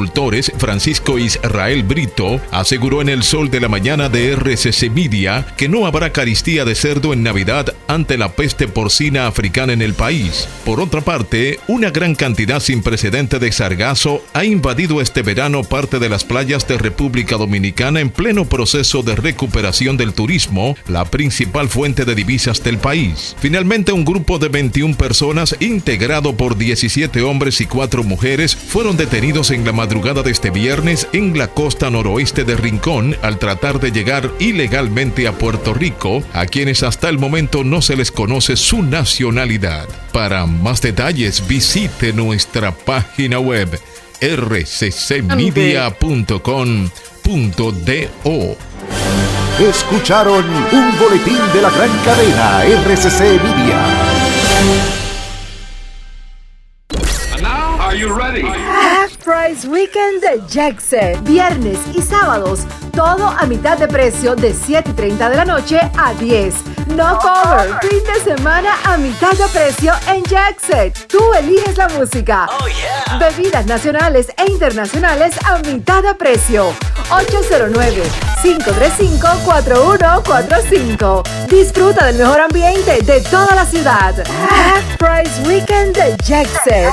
agricultores, Francisco Israel Brito, aseguró en el sol de la mañana de RCC Media que no habrá caristía de cerdo en Navidad ante la peste porcina africana en el país. Por otra parte, una gran cantidad sin precedente de sargazo ha invadido este verano parte de las playas de República Dominicana en pleno proceso de recuperación del turismo, la principal fuente de divisas del país. Finalmente, un grupo de 21 personas, integrado por 17 hombres y 4 mujeres, fueron detenidos en la madrugada de este viernes en la costa noroeste de Rincón al tratar de llegar ilegalmente a Puerto Rico, a quienes hasta el momento no se les conoce su nacionalidad. Para más detalles, visite nuestra página web rccmedia.com.do. Escucharon un boletín de la gran cadena RCC Media. Price Weekend de Jackset. Viernes y sábados, todo a mitad de precio de 7 y 30 de la noche a 10. No cover, fin de semana a mitad de precio en Jackset. Tú eliges la música. Bebidas nacionales e internacionales a mitad de precio. 809-535-4145. Disfruta del mejor ambiente de toda la ciudad. Half Price Weekend de Jackset.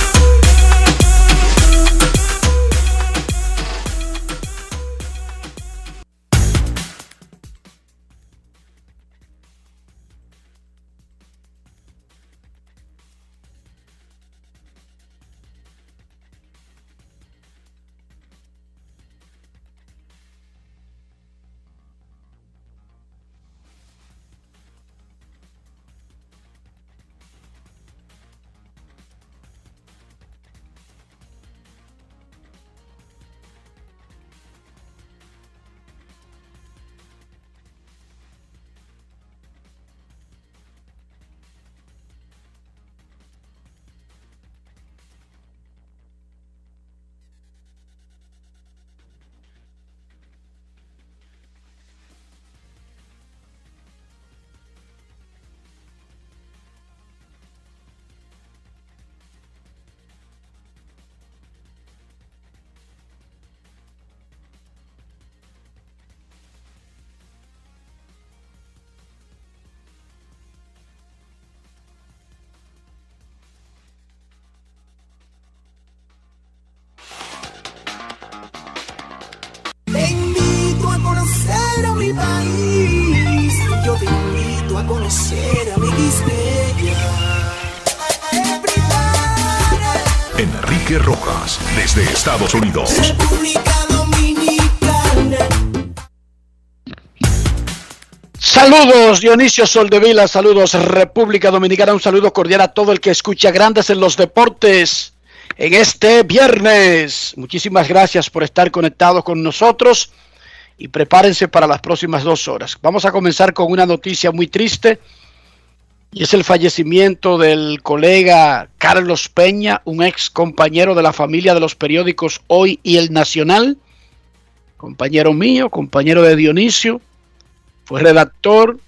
A conocer a mi. Enrique Rojas desde Estados Unidos. República Dominicana. Saludos Dionisio Soldevila, saludos República Dominicana, un saludo cordial a todo el que escucha Grandes en los Deportes en este viernes. Muchísimas gracias por estar conectados con nosotros y prepárense para las próximas dos horas. Vamos a comenzar con una noticia muy triste y es el fallecimiento del colega Carlos Peña, un ex compañero de la familia de los periódicos Hoy y El Nacional, compañero mío, compañero de Dionisio fue redactor,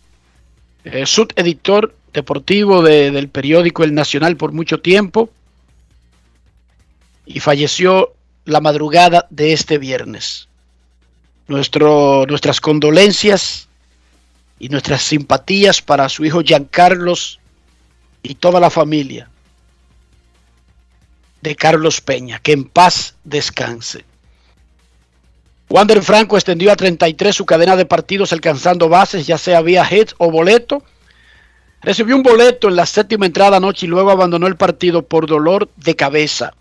eh, subeditor deportivo del periódico El Nacional por mucho tiempo y falleció la madrugada de este viernes. Nuestro, nuestras condolencias y nuestras simpatías para su hijo Giancarlos y toda la familia de Carlos Peña. Que en paz descanse. Wander Franco extendió a 33 su cadena de partidos alcanzando bases, ya sea vía hit o boleto. Recibió un boleto en la séptima entrada anoche y luego abandonó el partido por dolor de cabeza.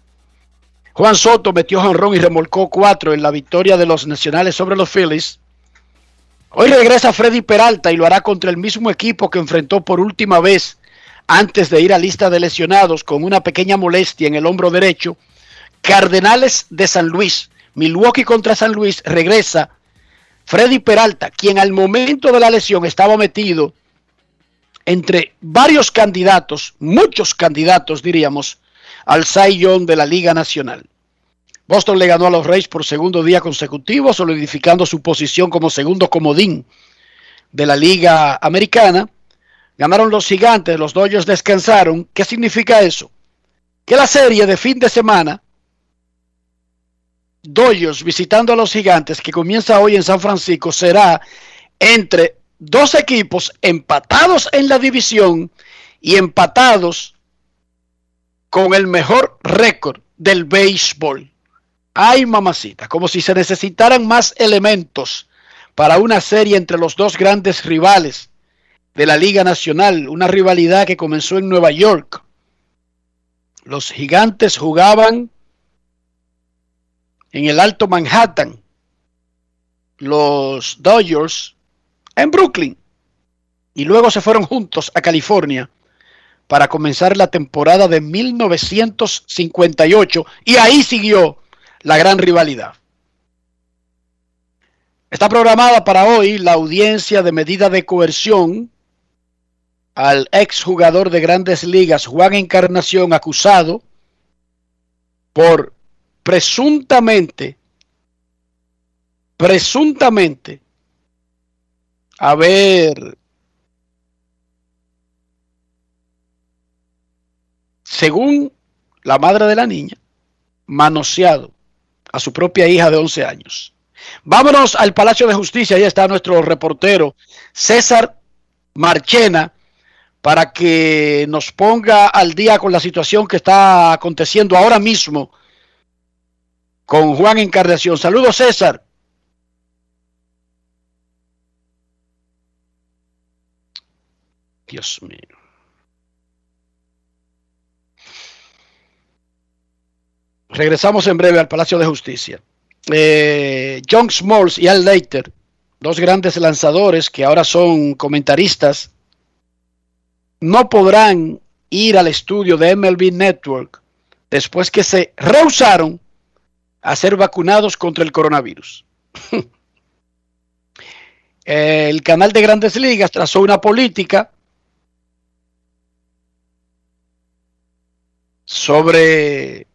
Juan Soto metió jonrón y remolcó cuatro en la victoria de los nacionales sobre los Phillies. Hoy regresa Freddy Peralta y lo hará contra el mismo equipo que enfrentó por última vez antes de ir a lista de lesionados con una pequeña molestia en el hombro derecho. Cardenales de San Luis Milwaukee contra San Luis regresa Freddy Peralta, quien al momento de la lesión estaba metido entre varios candidatos, muchos candidatos diríamos, al Cy de la Liga Nacional. Boston le ganó a los Reyes por segundo día consecutivo, solidificando su posición como segundo comodín de la Liga Americana. Ganaron los gigantes, los Dodgers descansaron. ¿Qué significa eso? Que la serie de fin de semana Dodgers visitando a los gigantes que comienza hoy en San Francisco será entre dos equipos empatados en la división y empatados con el mejor récord del béisbol. Ay, mamacita, como si se necesitaran más elementos para una serie entre los dos grandes rivales de la Liga Nacional, una rivalidad que comenzó en Nueva York. Los gigantes jugaban en el Alto Manhattan, los Dodgers en Brooklyn. Y luego se fueron juntos a California para comenzar la temporada de 1958. Y ahí siguió la gran rivalidad. Está programada para hoy la audiencia de medida de coerción al exjugador de grandes ligas Juan Encarnación acusado por presuntamente, presuntamente, haber, según la madre de la niña, manoseado a su propia hija de 11 años. Vámonos al Palacio de Justicia, ahí está nuestro reportero César Marchena para que nos ponga al día con la situación que está aconteciendo ahora mismo con Juan Encarnación. Saludos, César. Dios mío. Regresamos en breve al Palacio de Justicia. Eh, John Smalls y Al Leiter, dos grandes lanzadores que ahora son comentaristas, no podrán ir al estudio de MLB Network después que se rehusaron a ser vacunados contra el coronavirus. el canal de grandes ligas trazó una política sobre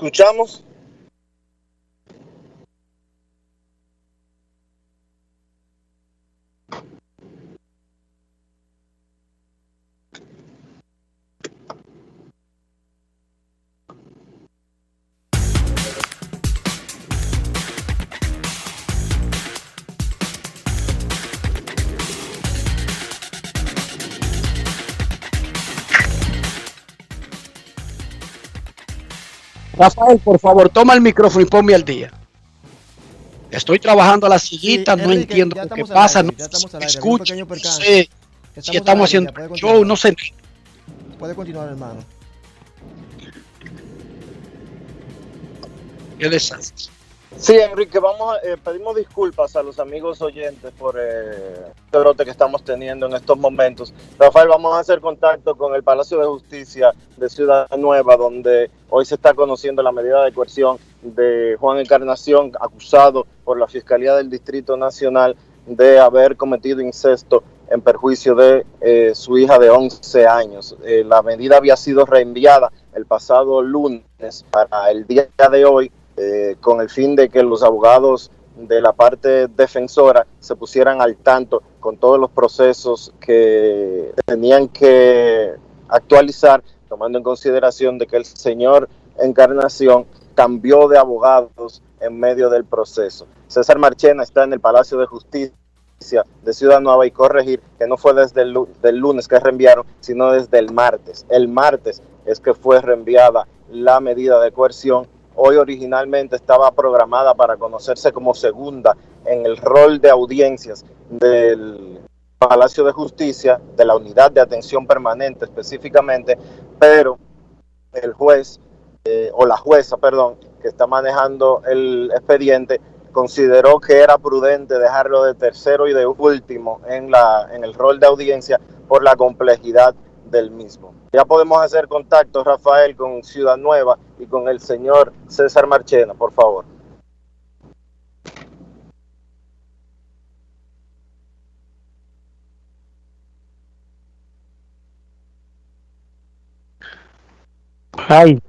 escuchamos. Rafael, por favor, toma el micrófono y ponme al día. Estoy trabajando a la sillita, no Enrique, entiendo lo que pasa, aire, no aire, escucho, no sé Estamos si estamos haciendo show, no sé. Puede continuar, hermano. Qué desastre. Sí, Enrique, vamos eh, pedimos disculpas a los amigos oyentes por eh, este brote que estamos teniendo en estos momentos. Rafael, vamos a hacer contacto con el Palacio de Justicia de Ciudad Nueva, donde hoy se está conociendo la medida de coerción de Juan Encarnación, acusado por la Fiscalía del Distrito Nacional de haber cometido incesto en perjuicio de eh, su hija de 11 años. Eh, la medida había sido reenviada el pasado lunes para el día de hoy eh, con el fin de que los abogados de la parte defensora se pusieran al tanto con todos los procesos que tenían que actualizar, tomando en consideración de que el señor Encarnación cambió de abogados en medio del proceso. César Marchena está en el Palacio de Justicia de Ciudad Nueva y corregir que no fue desde el lunes que reenviaron, sino desde el martes. El martes es que fue reenviada la medida de coerción hoy originalmente estaba programada para conocerse como segunda en el rol de audiencias del Palacio de Justicia, de la unidad de atención permanente específicamente, pero el juez eh, o la jueza, perdón, que está manejando el expediente, consideró que era prudente dejarlo de tercero y de último en, la, en el rol de audiencia por la complejidad del mismo. Ya podemos hacer contacto, Rafael, con Ciudad Nueva y con el señor César Marchena, por favor. Ay.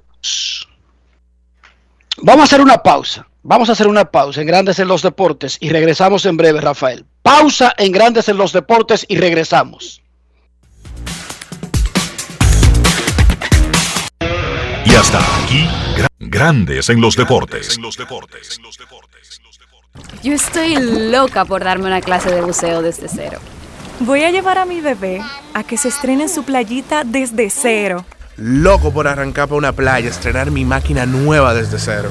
Vamos a hacer una pausa. Vamos a hacer una pausa en Grandes en los Deportes y regresamos en breve, Rafael. Pausa en Grandes en los Deportes y regresamos. Y hasta aquí, gra- grandes en los deportes. Yo estoy loca por darme una clase de buceo desde cero. Voy a llevar a mi bebé a que se estrene en su playita desde cero. Loco por arrancar para una playa, estrenar mi máquina nueva desde cero.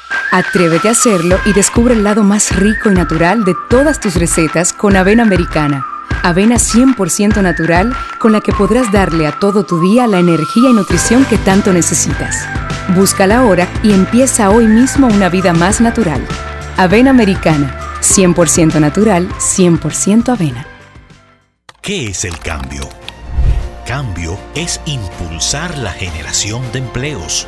Atrévete a hacerlo y descubre el lado más rico y natural de todas tus recetas con avena americana. Avena 100% natural con la que podrás darle a todo tu día la energía y nutrición que tanto necesitas. Búscala ahora y empieza hoy mismo una vida más natural. Avena americana, 100% natural, 100% avena. ¿Qué es el cambio? Cambio es impulsar la generación de empleos.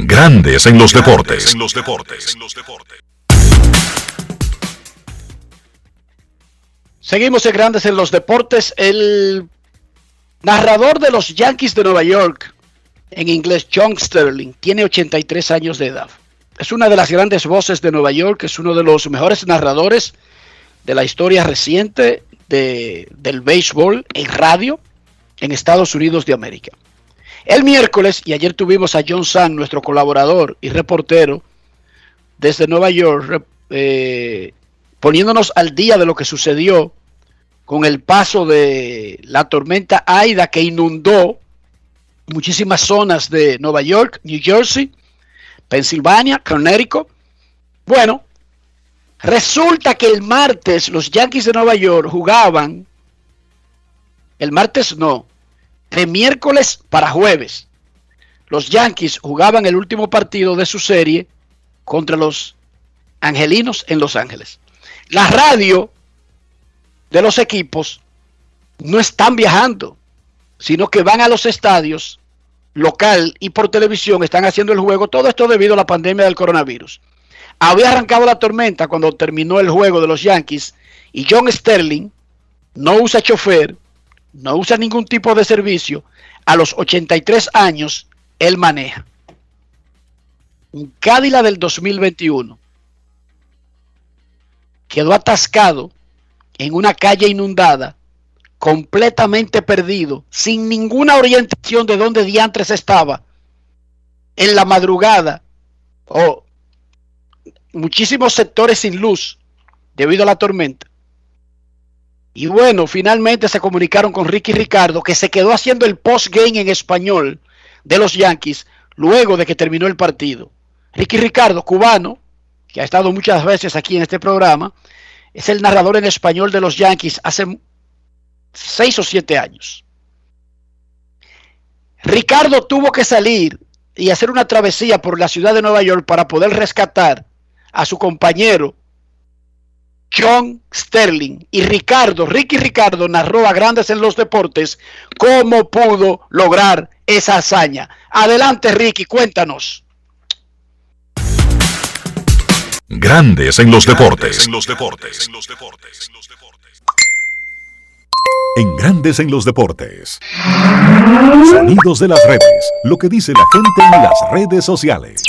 Grandes en los deportes. En los deportes. Seguimos en Grandes en los Deportes. El narrador de los Yankees de Nueva York, en inglés John Sterling, tiene 83 años de edad. Es una de las grandes voces de Nueva York, es uno de los mejores narradores de la historia reciente de- del béisbol en radio en Estados Unidos de América. El miércoles, y ayer tuvimos a John San, nuestro colaborador y reportero desde Nueva York, eh, poniéndonos al día de lo que sucedió con el paso de la tormenta Aida que inundó muchísimas zonas de Nueva York, New Jersey, Pensilvania, Connecticut. Bueno, resulta que el martes los Yankees de Nueva York jugaban, el martes no, de miércoles para jueves. Los Yankees jugaban el último partido de su serie contra los Angelinos en Los Ángeles. La radio de los equipos no están viajando, sino que van a los estadios local y por televisión, están haciendo el juego. Todo esto debido a la pandemia del coronavirus. Había arrancado la tormenta cuando terminó el juego de los Yankees y John Sterling no usa chofer, no usa ningún tipo de servicio. A los 83 años, él maneja. Un Cádila del 2021 quedó atascado en una calle inundada, completamente perdido, sin ninguna orientación de dónde diantres estaba, en la madrugada, o muchísimos sectores sin luz debido a la tormenta. Y bueno, finalmente se comunicaron con Ricky Ricardo, que se quedó haciendo el post-game en español de los Yankees luego de que terminó el partido. Ricky Ricardo, cubano, que ha estado muchas veces aquí en este programa, es el narrador en español de los Yankees hace seis o siete años. Ricardo tuvo que salir y hacer una travesía por la ciudad de Nueva York para poder rescatar a su compañero John Sterling. Y Ricardo, Ricky Ricardo, narró a grandes en los deportes cómo pudo lograr esa hazaña. Adelante, Ricky, cuéntanos. Grandes en los deportes. En los deportes. En Grandes en los deportes. Sonidos de las redes. Lo que dice la gente en las redes sociales.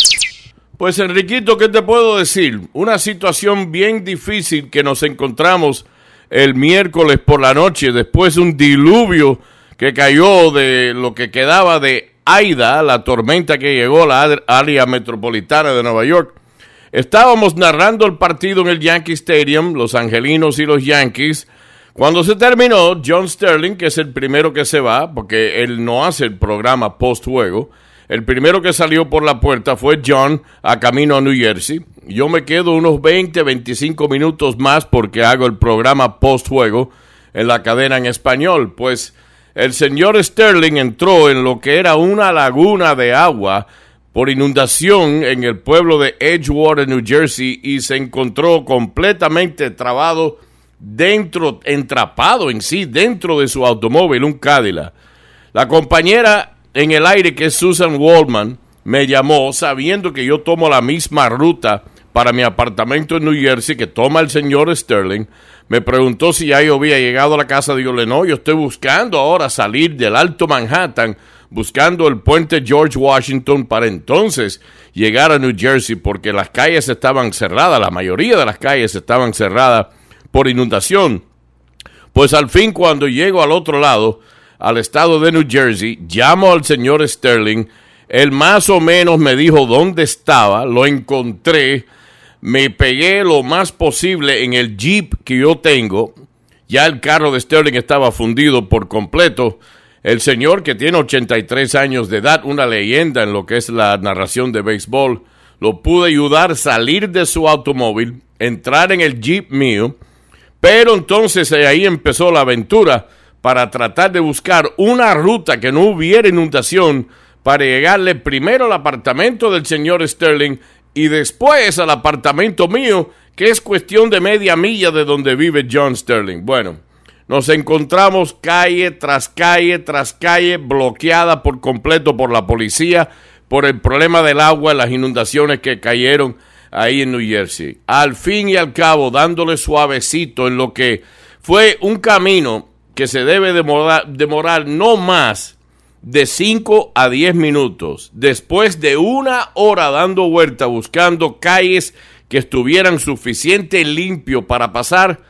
Pues Enriquito, ¿qué te puedo decir? Una situación bien difícil que nos encontramos el miércoles por la noche después de un diluvio que cayó de lo que quedaba de Aida, la tormenta que llegó a la área metropolitana de Nueva York. Estábamos narrando el partido en el Yankee Stadium, los Angelinos y los Yankees. Cuando se terminó, John Sterling, que es el primero que se va, porque él no hace el programa post-juego, el primero que salió por la puerta fue John a camino a New Jersey. Yo me quedo unos 20, 25 minutos más porque hago el programa post-juego en la cadena en español. Pues el señor Sterling entró en lo que era una laguna de agua por inundación en el pueblo de Edgewater, New Jersey, y se encontró completamente trabado dentro, entrapado en sí, dentro de su automóvil, un Cadillac. La compañera en el aire, que Susan Waldman, me llamó sabiendo que yo tomo la misma ruta para mi apartamento en New Jersey que toma el señor Sterling. Me preguntó si ya yo había llegado a la casa. Digo, no, yo estoy buscando ahora salir del Alto Manhattan buscando el puente George Washington para entonces llegar a New Jersey porque las calles estaban cerradas, la mayoría de las calles estaban cerradas por inundación. Pues al fin cuando llego al otro lado, al estado de New Jersey, llamo al señor Sterling, él más o menos me dijo dónde estaba, lo encontré, me pegué lo más posible en el jeep que yo tengo, ya el carro de Sterling estaba fundido por completo, el señor que tiene 83 años de edad, una leyenda en lo que es la narración de béisbol, lo pude ayudar a salir de su automóvil, entrar en el jeep mío, pero entonces ahí empezó la aventura para tratar de buscar una ruta que no hubiera inundación para llegarle primero al apartamento del señor Sterling y después al apartamento mío, que es cuestión de media milla de donde vive John Sterling. Bueno, nos encontramos calle tras calle tras calle bloqueada por completo por la policía por el problema del agua y las inundaciones que cayeron ahí en New Jersey. Al fin y al cabo, dándole suavecito en lo que fue un camino que se debe demorar, no más de 5 a 10 minutos. Después de una hora dando vuelta buscando calles que estuvieran suficiente limpio para pasar,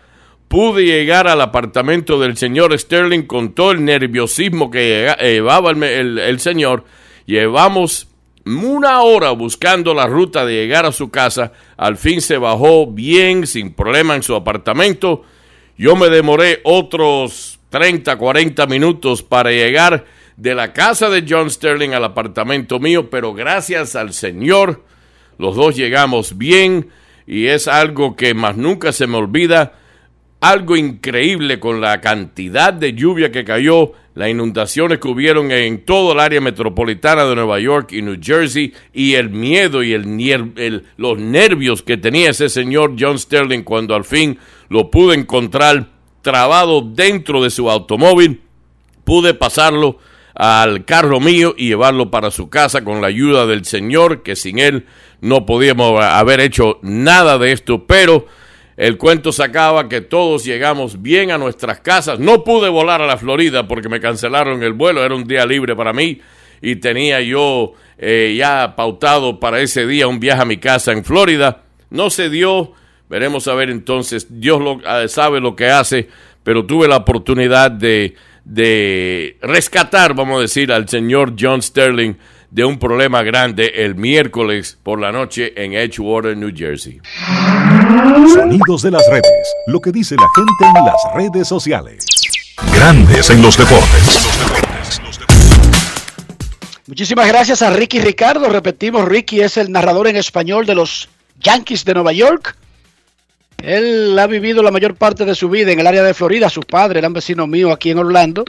pude llegar al apartamento del señor Sterling con todo el nerviosismo que llevaba el, señor. Llevamos una hora buscando la ruta de llegar a su casa. Al fin se bajó bien, sin problema en su apartamento. Yo me demoré otros 30, 40 minutos para llegar de la casa de John Sterling al apartamento mío, pero gracias al Señor, los dos llegamos bien y es algo que más nunca se me olvida, algo increíble con la cantidad de lluvia que cayó, las inundaciones que hubieron en todo el área metropolitana de Nueva York y New Jersey y el miedo y el, los nervios que tenía ese señor John Sterling cuando al fin lo pude encontrar trabado dentro de su automóvil, pude pasarlo al carro mío y llevarlo para su casa con la ayuda del Señor, que sin él no podíamos haber hecho nada de esto, pero el cuento se acaba que todos llegamos bien a nuestras casas. No pude volar a la Florida porque me cancelaron el vuelo, era un día libre para mí y tenía yo eh, ya pautado para ese día un viaje a mi casa en Florida. No se dio, veremos a ver entonces, Dios lo, eh, sabe lo que hace, pero tuve la oportunidad de, de rescatar, vamos a decir, al señor John Sterling de un problema grande el miércoles por la noche en Edgewater, New Jersey. Sonidos de las redes. Lo que dice la gente en las redes sociales. Grandes en los deportes. Muchísimas gracias a Ricky Ricardo. Repetimos, Ricky es el narrador en español de los Yankees de Nueva York. Él ha vivido la mayor parte de su vida en el área de Florida. Sus padres eran vecinos míos aquí en Orlando.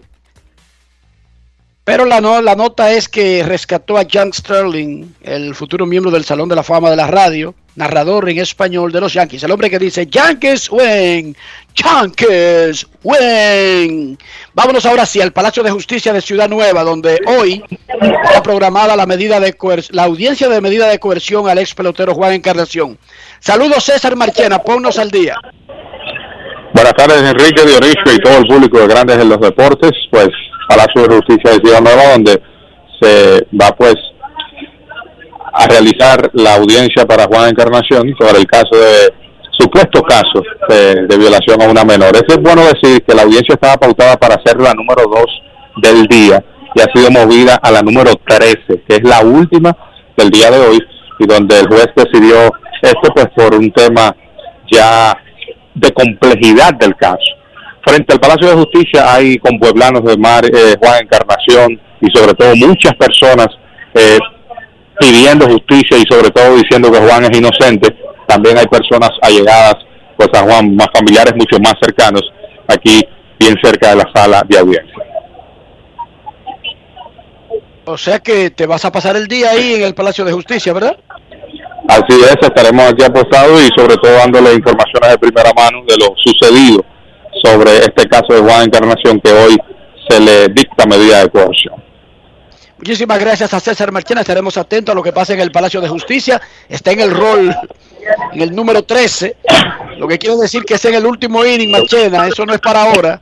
Pero la, la nota es que rescató a John Sterling, el futuro miembro del Salón de la Fama de la radio, narrador en español de los Yankees. El hombre que dice, Yankees win, Yankees win. Vámonos ahora sí al Palacio de Justicia de Ciudad Nueva, donde hoy está programada la, medida de la audiencia de medida de coerción al ex pelotero Juan Encarnación. Saludos César Marchena, ponnos al día. Buenas tardes, Enrique Dionisio y todo el público de Grandes en los Deportes. Pues Palacio de Justicia de Ciudad Nueva, donde se va pues a realizar la audiencia para Juan Encarnación sobre el caso de supuesto caso de, violación a una menor. Eso es bueno decir que la audiencia estaba pautada para ser la número 2 del día y ha sido movida a la número 13, que es la última del día de hoy y donde el juez decidió esto pues por un tema ya de complejidad del caso. Frente al Palacio de Justicia hay compueblanos de Mar, eh, Juan Encarnación y sobre todo muchas personas eh, pidiendo justicia y sobre todo diciendo que Juan es inocente. También hay personas allegadas pues a Juan, más familiares mucho más cercanos, aquí bien cerca de la sala de audiencia. O sea que te vas a pasar el día ahí en el Palacio de Justicia, ¿verdad? Así es, estaremos aquí apostados y sobre todo dándole informaciones de primera mano de lo sucedido sobre este caso de Juan Encarnación que hoy se le dicta medida de coerción. Muchísimas gracias a César Marchena. Estaremos atentos a lo que pasa en el Palacio de Justicia. Está en el rol, en el número 13. Lo que quiero decir que es en el último inning, Marchena. Eso no es para ahora.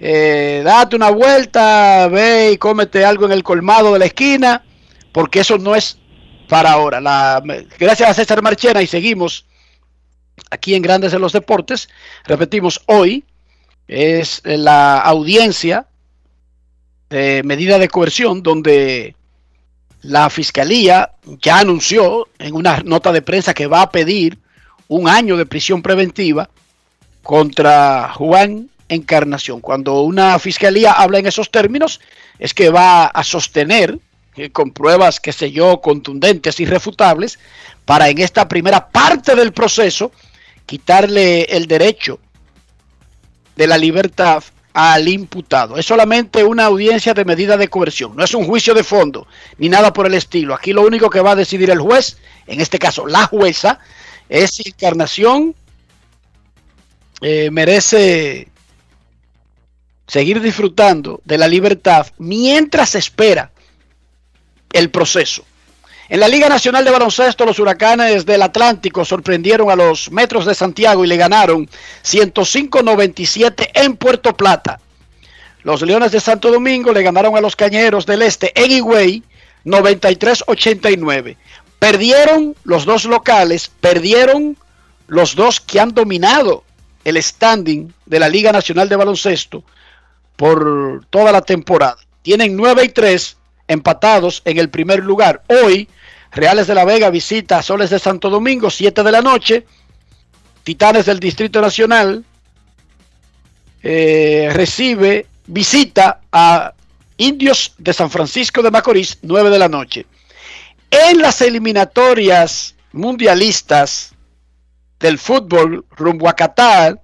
Eh, date una vuelta, ve y cómete algo en el colmado de la esquina, porque eso no es para ahora. La, gracias a César Marchena y seguimos aquí en Grandes en los Deportes. Repetimos, hoy es la audiencia de medida de coerción donde la fiscalía ya anunció en una nota de prensa que va a pedir un año de prisión preventiva contra Juan Encarnación. Cuando una fiscalía habla en esos términos es que va a sostener eh, con pruebas, qué sé yo, contundentes, irrefutables, para en esta primera parte del proceso quitarle el derecho de la libertad al imputado. Es solamente una audiencia de medida de coerción, no es un juicio de fondo ni nada por el estilo. Aquí lo único que va a decidir el juez, en este caso la jueza, es si Encarnación eh, merece seguir disfrutando de la libertad mientras espera el proceso. En la Liga Nacional de Baloncesto, los huracanes del Atlántico sorprendieron a los Metros de Santiago y le ganaron 105-97 en Puerto Plata. Los Leones de Santo Domingo le ganaron a los Cañeros del Este en Higüey 93-89. Perdieron los dos locales, perdieron los dos que han dominado el standing de la Liga Nacional de Baloncesto por toda la temporada. Tienen 9 y 3 empatados en el primer lugar. Hoy, Reales de la Vega visita a Soles de Santo Domingo, 7 de la noche. Titanes del Distrito Nacional eh, recibe, visita a Indios de San Francisco de Macorís, 9 de la noche. En las eliminatorias mundialistas del fútbol rumbo a Qatar,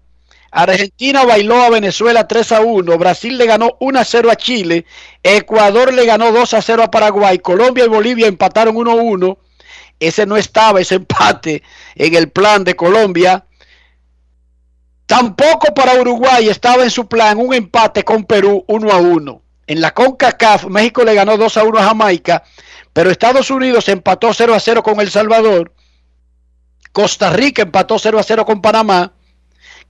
Argentina bailó a Venezuela 3 a 1, Brasil le ganó 1 a 0 a Chile, Ecuador le ganó 2 a 0 a Paraguay, Colombia y Bolivia empataron 1 a 1. Ese no estaba, ese empate en el plan de Colombia. Tampoco para Uruguay estaba en su plan un empate con Perú 1 a 1. En la CONCACAF, México le ganó 2 a 1 a Jamaica, pero Estados Unidos empató 0 a 0 con El Salvador. Costa Rica empató 0 a 0 con Panamá.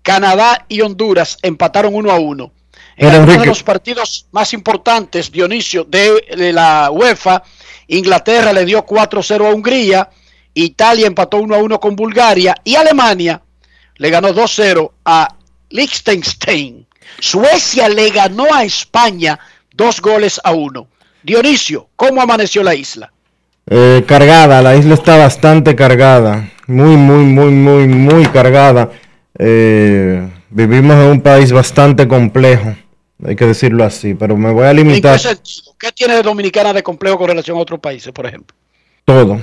Canadá y Honduras empataron 1 a 1. En Pero, uno de los partidos más importantes, Dionisio, de, de la UEFA, Inglaterra le dio 4-0 a Hungría, Italia empató 1 a 1 con Bulgaria y Alemania le ganó 2-0 a Liechtenstein. Suecia le ganó a España dos goles a uno. Dionisio, ¿cómo amaneció la isla? Eh, cargada, la isla está bastante cargada, muy, muy, muy, muy, muy cargada. Eh, vivimos en un país bastante complejo, hay que decirlo así, pero me voy a ¿En limitar qué? ¿Qué tiene de Dominicana de complejo con relación a otros países, por ejemplo? todo.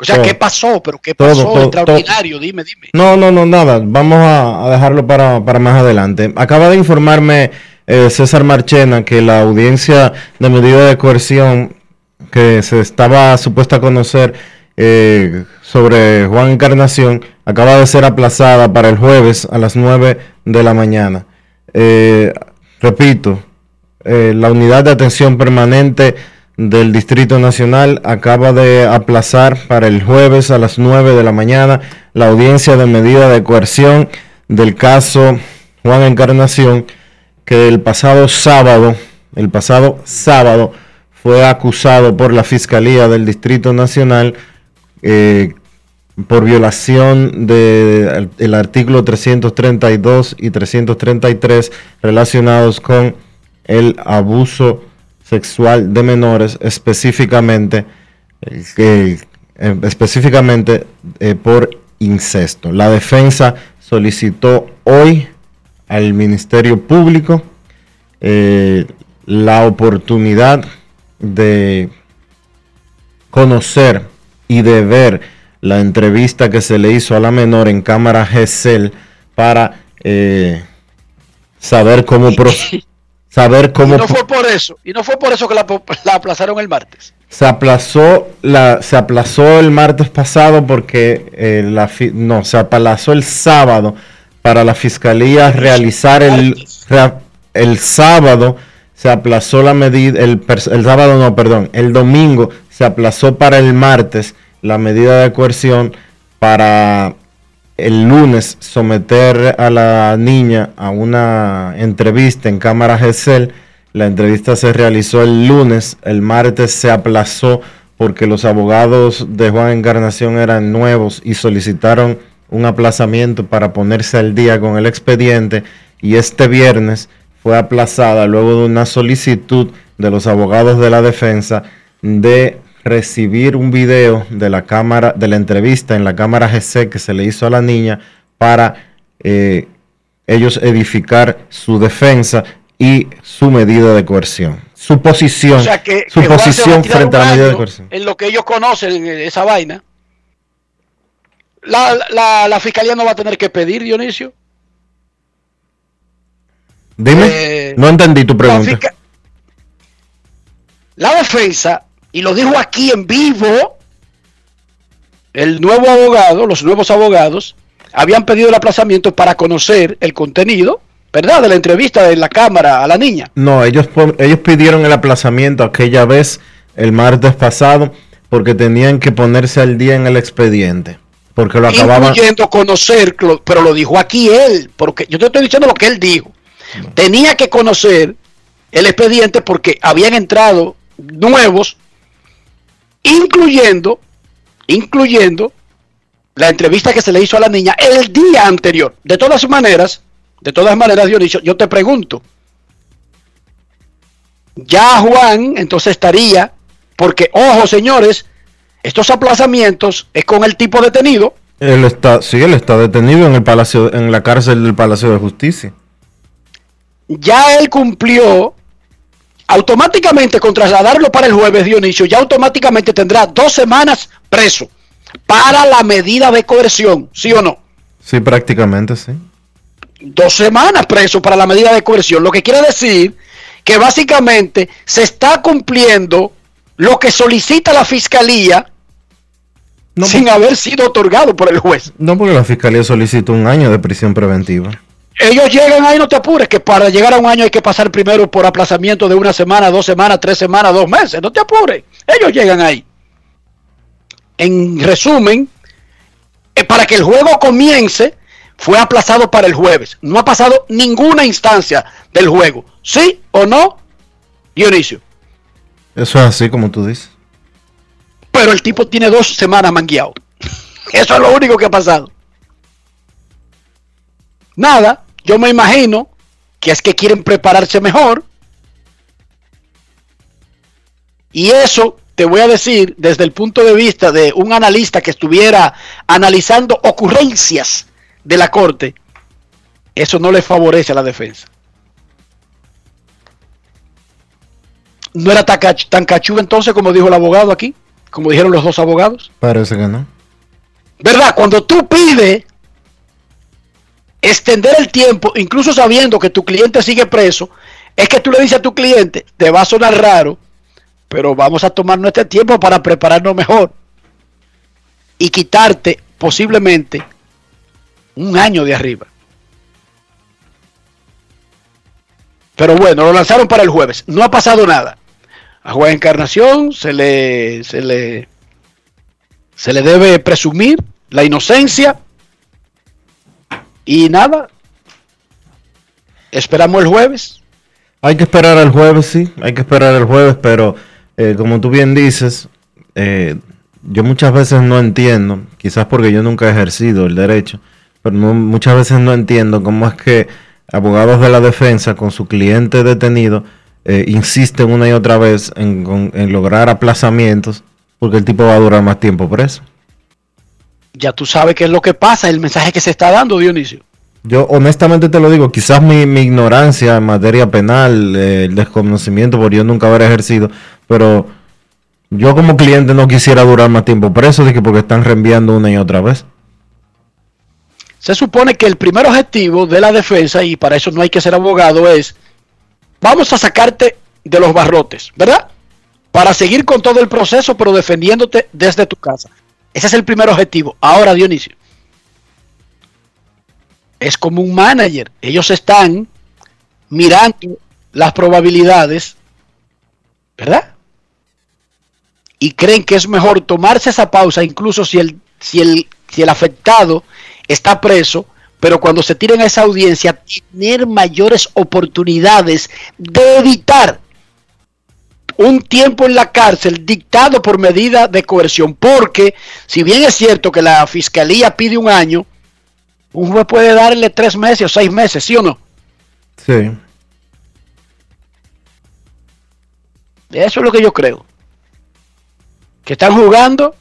O sea, Todo. ¿qué pasó? ¿Pero qué Todo, pasó? todo, Extraordinario, dime, dime. No, no, no, nada. Vamos a, a dejarlo para, para más adelante. Acaba de informarme eh, César Marchena que la audiencia de medida de coerción que se estaba supuesta a conocer eh, sobre Juan Encarnación acaba de ser aplazada para el jueves a las 9 de la mañana. Eh, repito, eh, la unidad de atención permanente del Distrito Nacional acaba de aplazar para el jueves a las 9 de la mañana la audiencia de medida de coerción del caso Juan Encarnación que el pasado sábado, el pasado sábado fue acusado por la Fiscalía del Distrito Nacional eh, por violación del el artículo 332 y 333 relacionados con el abuso sexual de menores, específicamente, eh, específicamente eh, por incesto. La defensa solicitó hoy al Ministerio Público eh, la oportunidad de conocer y de ver la entrevista que se le hizo a la menor en cámara GESEL para eh, saber cómo pro- saber Y cómo no fue por eso, y no fue por eso que la, la aplazaron el martes. se aplazó la se aplazó el martes pasado porque eh, la no se aplazó el sábado para la fiscalía realizar el el sábado se aplazó la medida el, el sábado no perdón el domingo se aplazó para el martes la medida de coerción para el lunes someter a la niña a una entrevista en cámara GESEL. La entrevista se realizó el lunes, el martes se aplazó porque los abogados de Juan Encarnación eran nuevos y solicitaron un aplazamiento para ponerse al día con el expediente y este viernes fue aplazada luego de una solicitud de los abogados de la defensa de recibir un video de la cámara, de la entrevista en la cámara GC que se le hizo a la niña para eh, ellos edificar su defensa y su medida de coerción. Su posición, O sea, que, su que a posición frente a la medida de coerción. En lo que ellos conocen eh, esa vaina. La, la, la fiscalía no va a tener que pedir, Dionisio. Dime, Eh, no entendí tu La, pregunta. fisca- la defensa, y lo dijo aquí en vivo, el nuevo abogado, los nuevos abogados, habían pedido el aplazamiento para conocer el contenido, ¿verdad? De la entrevista de la cámara a la niña. No, ellos, ellos pidieron el aplazamiento aquella vez, el martes pasado, porque tenían que ponerse al día en el expediente. Porque lo acababan. incluyendo conocer, pero lo dijo aquí él, porque yo te estoy diciendo lo que él dijo. Tenía que conocer el expediente porque habían entrado nuevos, incluyendo, incluyendo la entrevista que se le hizo a la niña el día anterior. De todas maneras, de todas maneras, Dionisio, yo te pregunto, ya Juan entonces estaría, porque, ojo señores, estos aplazamientos es con el tipo detenido, Él está, sí, él está detenido en el palacio, en la cárcel del Palacio de Justicia. ya él cumplió automáticamente con trasladarlo para el jueves, Dionisio, ya automáticamente tendrá dos semanas preso para la medida de coerción, ¿sí o no? Sí, prácticamente, sí. Dos semanas preso para la medida de coerción, lo que quiere decir que básicamente se está cumpliendo lo que solicita la fiscalía sin haber sido otorgado por el juez. No, porque la fiscalía solicitó un año de prisión preventiva. Ellos llegan ahí, no te apures, que para llegar a un año hay que pasar primero por aplazamiento de una semana, dos semanas, tres semanas, dos meses. No te apures. Ellos llegan ahí. En resumen, eh, para que el juego comience, fue aplazado para el jueves. No ha pasado ninguna instancia del juego. ¿Sí o no, Dionisio? Eso es así como tú dices. Pero el tipo tiene dos semanas mangueado. Eso es lo único que ha pasado. Nada, yo me imagino que es que quieren prepararse mejor. Y eso te voy a decir desde el punto de vista de un analista que estuviera analizando ocurrencias de la corte, eso no le favorece a la defensa. ¿No era tan, cach tan cachudo entonces como dijo el abogado aquí? Como dijeron los dos abogados. Parece que no. ¿Verdad? Cuando tú pides extender el tiempo, incluso sabiendo que tu cliente sigue preso, es que tú le dices a tu cliente, te va a sonar raro, pero vamos a tomarnos este tiempo para prepararnos mejor y quitarte posiblemente un año de arriba. Pero bueno, lo lanzaron para el jueves. No ha pasado nada. A Juan Encarnación se le, se le, se le debe presumir la inocencia. Y nada. Esperamos el jueves. Hay que esperar el jueves, sí. Hay que esperar el jueves, pero eh, como tú bien dices, eh, yo muchas veces no entiendo, quizás porque yo nunca he ejercido el derecho, pero muchas veces no entiendo cómo es que abogados de la defensa con su cliente detenido eh, insisten una y otra vez en, en, lograr aplazamientos porque el tipo va a durar más tiempo preso. Ya tú sabes qué es lo que pasa, el mensaje que se está dando, Dionisio. Yo honestamente te lo digo, quizás mi, mi ignorancia en materia penal, eh, el desconocimiento por yo nunca haber ejercido, pero yo como cliente no quisiera durar más tiempo preso de que porque están reenviando una y otra vez. Se supone que el primer objetivo de la defensa, y para eso no hay que ser abogado, es vamos a sacarte de los barrotes, ¿verdad? Para seguir con todo el proceso, pero defendiéndote desde tu casa. Ese es el primer objetivo. Ahora, Dionisio, es como un manager. Ellos están mirando las probabilidades, ¿verdad? Y creen que es mejor tomarse esa pausa, incluso si el, si el, si el afectado está preso, pero cuando se tiren a esa audiencia, tener mayores oportunidades de evitar un tiempo en la cárcel dictado por medida de coerción. Porque, si bien es cierto que la fiscalía pide un año, un juez puede darle tres meses o seis meses, ¿sí o no? Sí. Eso es lo que yo creo. Que están jugando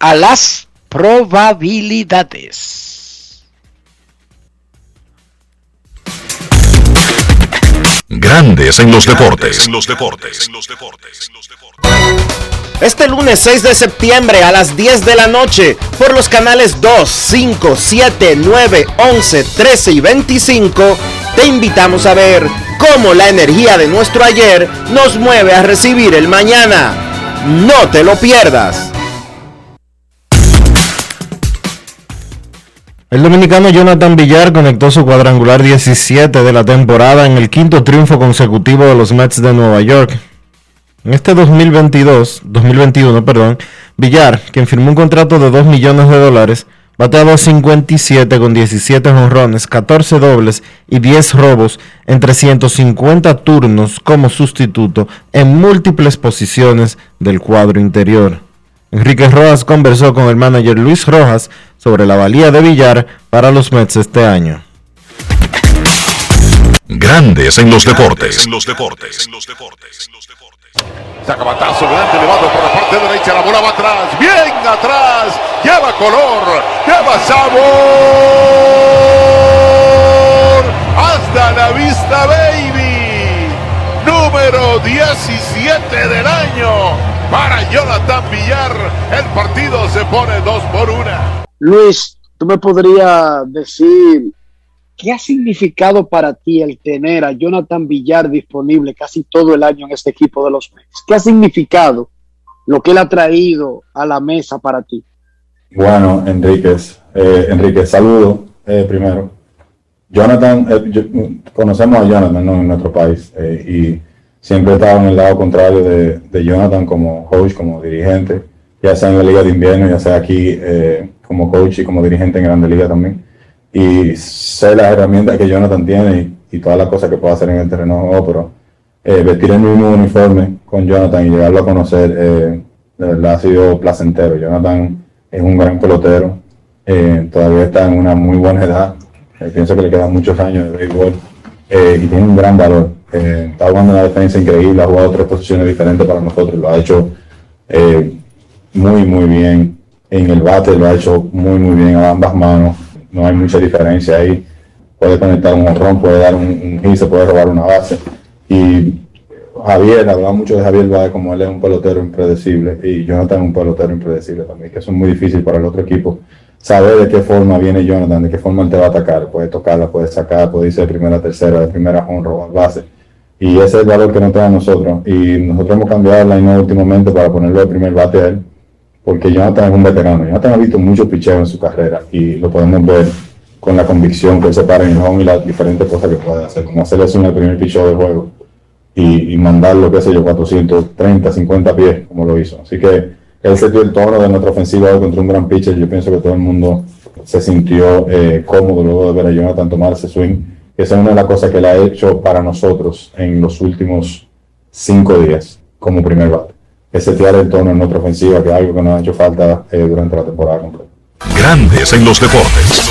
a las probabilidades. Grandes en los deportes. En los deportes. Este lunes 6 de septiembre a las 10 de la noche por los canales 2, 5, 7, 9, 11, 13 y 25 te invitamos a ver cómo la energía de nuestro ayer nos mueve a recibir el mañana. No te lo pierdas. El dominicano Jonathan Villar conectó su cuadrangular 17 de la temporada en el quinto triunfo consecutivo de los Mets de Nueva York. En este 2022, 2021, perdón, Villar, quien firmó un contrato de 2 millones de dólares, bateó 257 con 17 honrones, 14 dobles y 10 robos en 350 turnos como sustituto en múltiples posiciones del cuadro interior. Enrique Rojas conversó con el manager Luis Rojas sobre la valía de Villar para los Mets este año. Grandes en los deportes. En los deportes. Saca batazo grande, elevado por la parte derecha, la bola va atrás, bien atrás, lleva color, lleva sabor. Hasta Hasta la vista, baby. Número 17 del año. Para Jonathan Villar, el partido se pone 2 por 1. Luis, tú me podrías decir qué ha significado para ti el tener a Jonathan Villar disponible casi todo el año en este equipo de los Mets. ¿Qué ha significado lo que él ha traído a la mesa para ti? Bueno, Enríquez, eh, Enrique, saludo eh, primero. Jonathan, eh, yo- conocemos a Jonathan ¿no? en nuestro país eh, y siempre he estado en el lado contrario de, Jonathan como coach, como dirigente, ya sea en la Liga de Invierno, ya sea aquí eh, como coach y como dirigente en Grande Liga también. Y sé las herramientas que Jonathan tiene y, todas las cosas que puede hacer en el terreno de pero eh, vestir el mismo uniforme con Jonathan y llegarlo a conocer, eh, de verdad ha sido placentero. Jonathan es un gran pelotero, todavía está en una muy buena edad, pienso que le quedan muchos años de béisbol y tiene un gran valor. Eh, está jugando una defensa increíble, ha jugado tres posiciones diferentes para nosotros, lo ha hecho eh, muy, muy bien. En el bate lo ha hecho muy, muy bien a ambas manos, no hay mucha diferencia ahí. Puede conectar un honrón, puede dar un, un se puede robar una base. Y Javier, hablaba mucho de Javier Baez como él es un pelotero impredecible y Jonathan es un pelotero impredecible también, que eso es muy difícil para el otro equipo. Saber de qué forma viene Jonathan, de qué forma él te va a atacar, puede tocarla, puede sacar, puede irse de primera a tercera, de primera a home, robar base. Y ese es el valor que nos trae a nosotros. Y nosotros hemos cambiado el line últimamente para ponerlo de primer bate a él, porque Jonathan es un veterano. Jonathan ha visto muchos picheos en su carrera y lo podemos ver con la convicción que él se para en el home y las diferentes cosas que puede hacer, como hacerle en el primer picheo del juego y, y mandarlo, qué sé yo, 430, 50 pies, como lo hizo. Así que él se dio el tono de nuestra ofensiva contra un gran pitcher. Yo pienso que todo el mundo se sintió eh, cómodo luego de ver a Jonathan tomar ese swing. Esa es una de las cosas que él ha hecho para nosotros en los últimos cinco días como primer bate. Es setear el tono en nuestra ofensiva, que es algo que nos ha hecho falta eh, durante la temporada completa. Grandes en los deportes.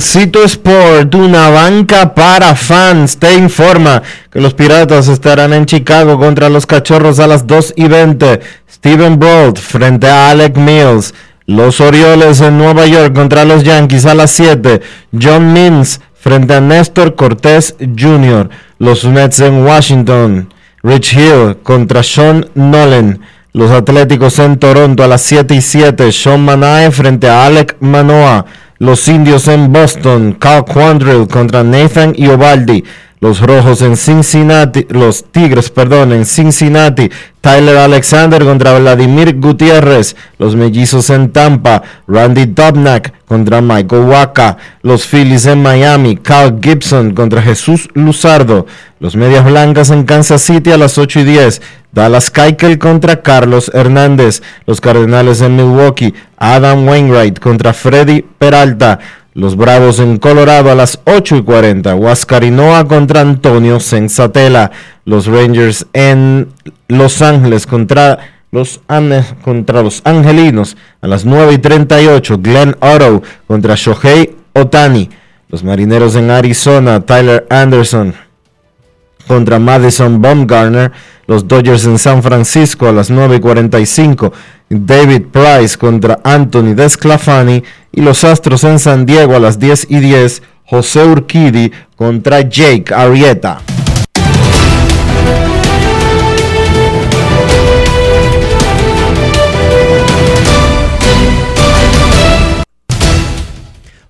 Juancito Sport, una banca para fans, te informa que los Piratas estarán en Chicago contra los Cachorros a las 2 y 20. Steven Bolt frente a Alec Mills. Los Orioles en Nueva York contra los Yankees a las 7. John Means frente a Néstor Cortés Jr. Los Mets en Washington. Rich Hill contra Sean Nolan. Los Atléticos en Toronto a las 7 y 7. Sean Manae frente a Alec Manoa. Los Indios en Boston. Cal Quandrill contra Nathan Iovaldi. Los Rojos en Cincinnati. Los Tigres, perdón, en Cincinnati. Tyler Alexander contra Vladimir Gutiérrez. Los Mellizos en Tampa. Randy Dobnak contra Michael Waka. Los Phillies en Miami. Cal Gibson contra Jesús Luzardo. Los Medias Blancas en Kansas City a las 8 y 10. Dallas Keuchel contra Carlos Hernández. Los Cardenales en Milwaukee. Adam Wainwright contra Freddy Peralta. Los Bravos en Colorado a las 8 y 40. Huascarinoa contra Antonio Sensatela. Los Rangers en Los Ángeles contra los, contra los Angelinos a las 9 y 38. Glenn Otto contra Shohei Otani. Los Marineros en Arizona. Tyler Anderson contra Madison Baumgartner. Los Dodgers en San Francisco a las 9 y 45. David Price contra Anthony Desclafani. Y los Astros en San Diego a las 10 y 10. José Urquidi contra Jake Arrieta.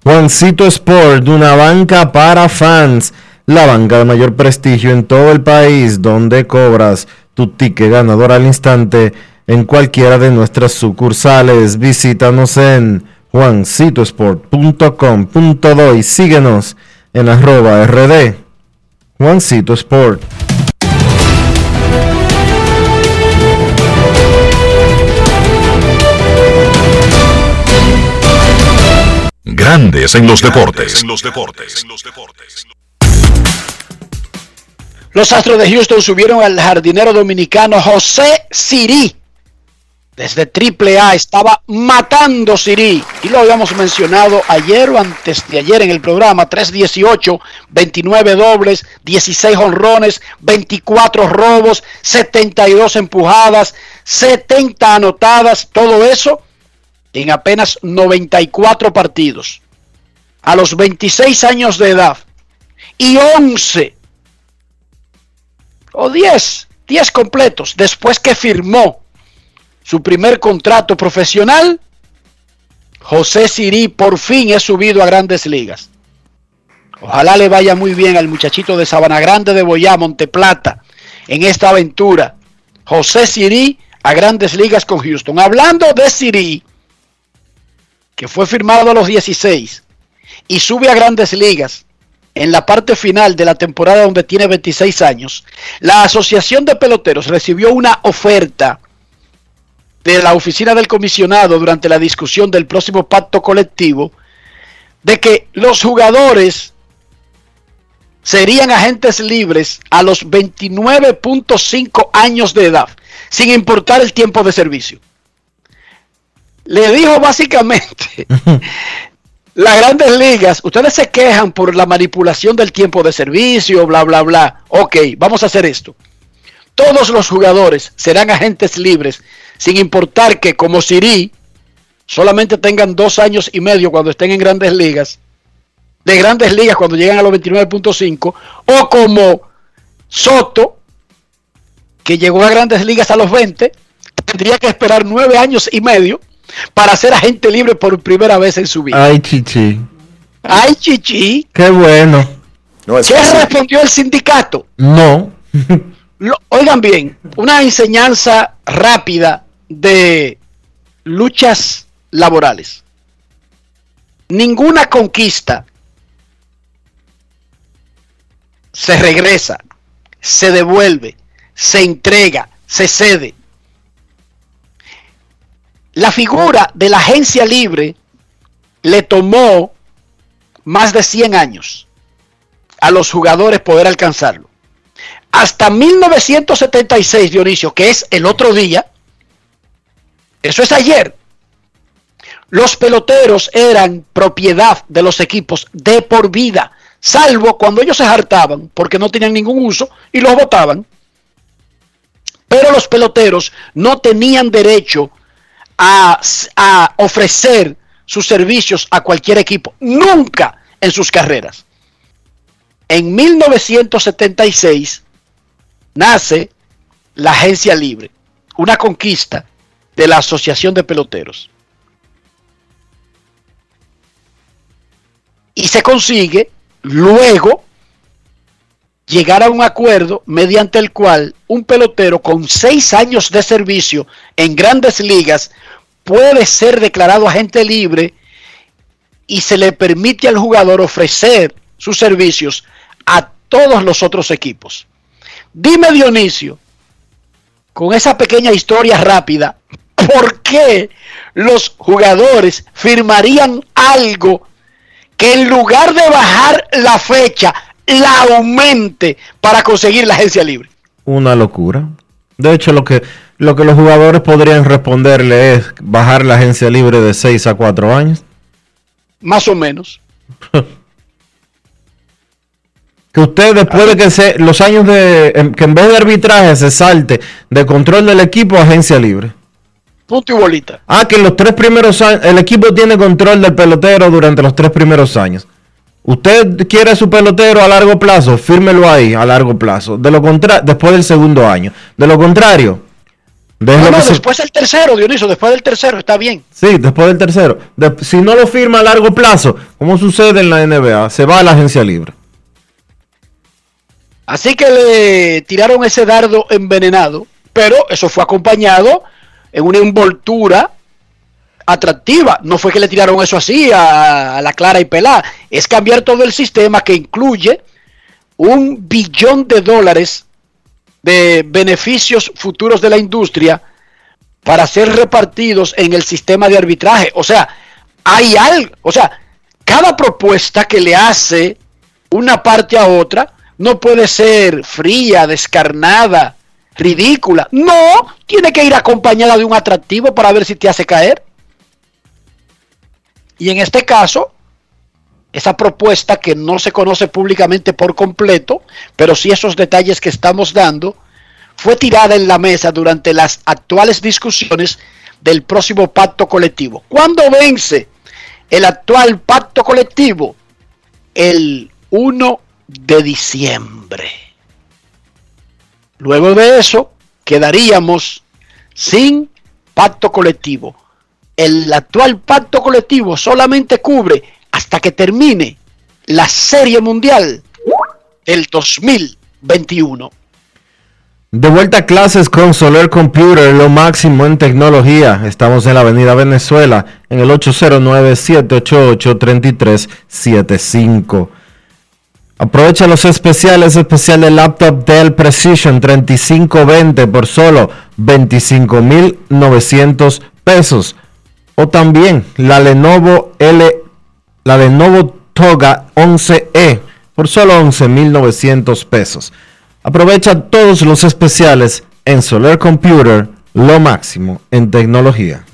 Juancito Sport, una banca para fans. La banca de mayor prestigio en todo el país, donde cobras tu ticket ganador al instante en cualquiera de nuestras sucursales. Visítanos en juancitosport.com.do y síguenos en arroba rd. Juancito Sport. Grandes en los deportes. Los Astros de Houston subieron al jardinero dominicano José Siri desde Triple A estaba matando Siri. Y lo habíamos mencionado ayer o antes de ayer en el programa. 318, 29 dobles, 16 honrones, 24 robos, 72 empujadas, 70 anotadas. Todo eso en apenas 94 partidos. A los 26 años de edad. Y 11 o 10, 10 completos después que firmó su primer contrato profesional, José Sirí por fin es subido a grandes ligas. Ojalá le vaya muy bien al muchachito de Sabana Grande de Boyá, Monteplata, en esta aventura. José Sirí a grandes ligas con Houston. Hablando de Sirí, que fue firmado a los 16 y sube a grandes ligas en la parte final de la temporada donde tiene 26 años, la Asociación de Peloteros recibió una oferta de la oficina del comisionado durante la discusión del próximo pacto colectivo de que los jugadores serían agentes libres a los 29.5 años de edad, sin importar el tiempo de servicio. Le dijo básicamente, las grandes ligas, ustedes se quejan por la manipulación del tiempo de servicio, bla, bla, bla. Ok, vamos a hacer esto. Todos los jugadores serán agentes libres sin importar que como Siri solamente tengan dos años y medio cuando estén en grandes ligas, de grandes ligas cuando llegan a los 29.5, o como Soto, que llegó a grandes ligas a los 20, tendría que esperar nueve años y medio para ser agente libre por primera vez en su vida. Ay, chichi. Ay, chichi. Qué bueno. ¿Qué respondió el sindicato? No. Oigan bien, una enseñanza rápida de luchas laborales. Ninguna conquista se regresa, se devuelve, se entrega, se cede. La figura de la agencia libre le tomó más de 100 años a los jugadores poder alcanzarlo. Hasta 1976, Dionisio, que es el otro día, eso es ayer, los peloteros eran propiedad de los equipos de por vida, salvo cuando ellos se hartaban porque no tenían ningún uso y los votaban. Pero los peloteros no tenían derecho a, a ofrecer sus servicios a cualquier equipo, nunca en sus carreras. En 1976 nace la agencia libre, una conquista de la Asociación de Peloteros. Y se consigue luego llegar a un acuerdo mediante el cual un pelotero con seis años de servicio en grandes ligas puede ser declarado agente libre y se le permite al jugador ofrecer sus servicios a todos los otros equipos. Dime Dionisio, con esa pequeña historia rápida, ¿por qué los jugadores firmarían algo que en lugar de bajar la fecha, la aumente para conseguir la agencia libre? Una locura. De hecho, lo que, lo que los jugadores podrían responderle es bajar la agencia libre de 6 a 4 años. Más o menos. Que usted después de que se, los años de, em, que en vez de arbitraje se salte de control del equipo a agencia libre. Punto y bolita. Ah, que en los tres primeros años, el equipo tiene control del pelotero durante los tres primeros años. Usted quiere su pelotero a largo plazo, fírmelo ahí a largo plazo. De lo después del segundo año. De lo contrario, No, no, se- después del tercero, Dionisio, después del tercero, está bien. Sí, después del tercero. De- si no lo firma a largo plazo, como sucede en la NBA, se va a la agencia libre. Así que le tiraron ese dardo envenenado, pero eso fue acompañado en una envoltura atractiva. No fue que le tiraron eso así a, la clara y pelada. Es cambiar todo el sistema que incluye un billón de dólares de beneficios futuros de la industria para ser repartidos en el sistema de arbitraje. O sea, hay algo, o sea, cada propuesta que le hace una parte a otra no puede ser fría, descarnada, ridícula. No, tiene que ir acompañada de un atractivo para ver si te hace caer. Y en este caso, esa propuesta que no se conoce públicamente por completo, pero sí esos detalles que estamos dando, fue tirada en la mesa durante las actuales discusiones del próximo pacto colectivo. ¿Cuándo vence el actual pacto colectivo? El 1 de diciembre. Luego de eso, quedaríamos sin pacto colectivo. El actual pacto colectivo solamente cubre hasta que termine la Serie Mundial del 2021. De vuelta a clases con Solar Computer, lo máximo en tecnología. Estamos en la Avenida Venezuela, en el 809-788-3375. Aprovecha los especiales, especial de laptop Dell Precision 3520 por solo 25.900 pesos. O también la Lenovo L, la Lenovo Toga 11E por solo 11.900 pesos. Aprovecha todos los especiales en Solar Computer, lo máximo en tecnología.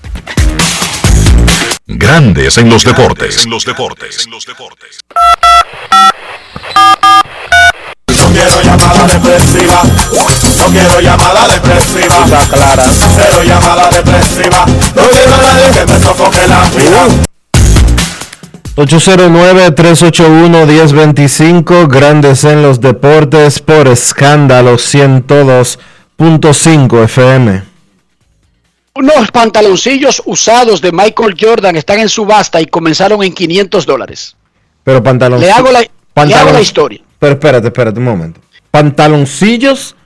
Grandes en los deportes. En los deportes. No quiero llamada depresiva. No quiero llamada depresiva. Está clara. Cero llamada depresiva. No quiero a nadie que me sofoque la vida. 809-381-1025, Grandes en los Deportes por escándalo 102.5 FM. Unos pantaloncillos usados de Michael Jordan están en subasta y comenzaron en 500 dólares. Pero pantalón. Le hago la, le hago la historia. Pero espérate, espérate un momento. ¿Pantaloncillos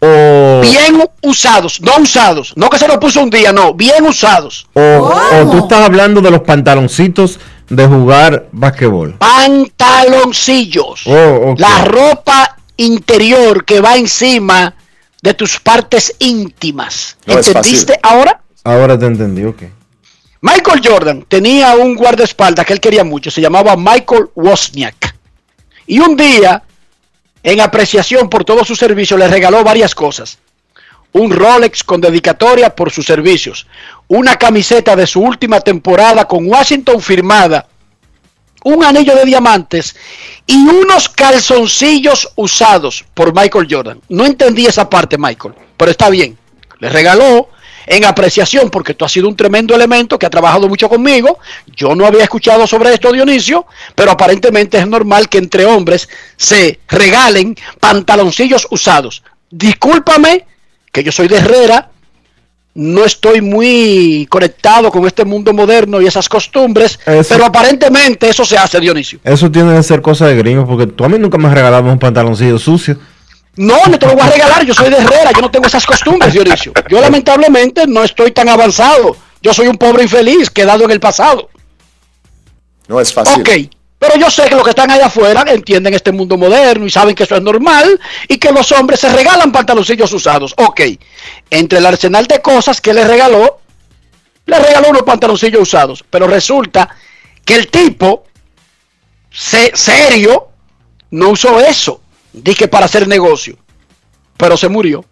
o, Bien usados, no usados. No que se lo puso un día, no. Bien usados. o, o tú estás hablando de los pantaloncitos de jugar basquetbol? Pantaloncillos. Oh. La ropa interior que va encima de tus partes íntimas. No ¿Entendiste ahora? Ahora te entendí, ok. Michael Jordan tenía un guardaespaldas que él quería mucho, se llamaba Michael Wozniak. Y un día, en apreciación por todo su servicio, le regaló varias cosas. Un Rolex con dedicatoria por sus servicios, una camiseta de su última temporada con Washington firmada, un anillo de diamantes y unos calzoncillos usados por Michael Jordan. No entendí esa parte, Michael, pero está bien. Le regaló en apreciación porque tú has sido un tremendo elemento que ha trabajado mucho conmigo. Yo no había escuchado sobre esto, Dionisio, pero aparentemente es normal que entre hombres se regalen pantaloncillos usados. Discúlpame que yo soy de Herrera, no estoy muy conectado con este mundo moderno y esas costumbres, Eso- pero aparentemente eso se hace, Dionisio. Eso tiene que ser cosa de gringos porque tú a mí nunca me has regalado un pantaloncillo sucio. No, no te lo voy a regalar, yo soy de Herrera, yo no tengo esas costumbres, Dionisio. Yo lamentablemente no estoy tan avanzado. Yo soy un pobre infeliz quedado en el pasado. No es fácil. Ok, pero yo sé que los que están allá afuera entienden este mundo moderno y saben que eso es normal y que los hombres se regalan pantaloncillos usados. Ok, entre el arsenal de cosas que le regaló, le regaló unos pantaloncillos usados. Pero resulta que el tipo, se- serio, no usó eso. Dije para hacer negocio. Pero se murió.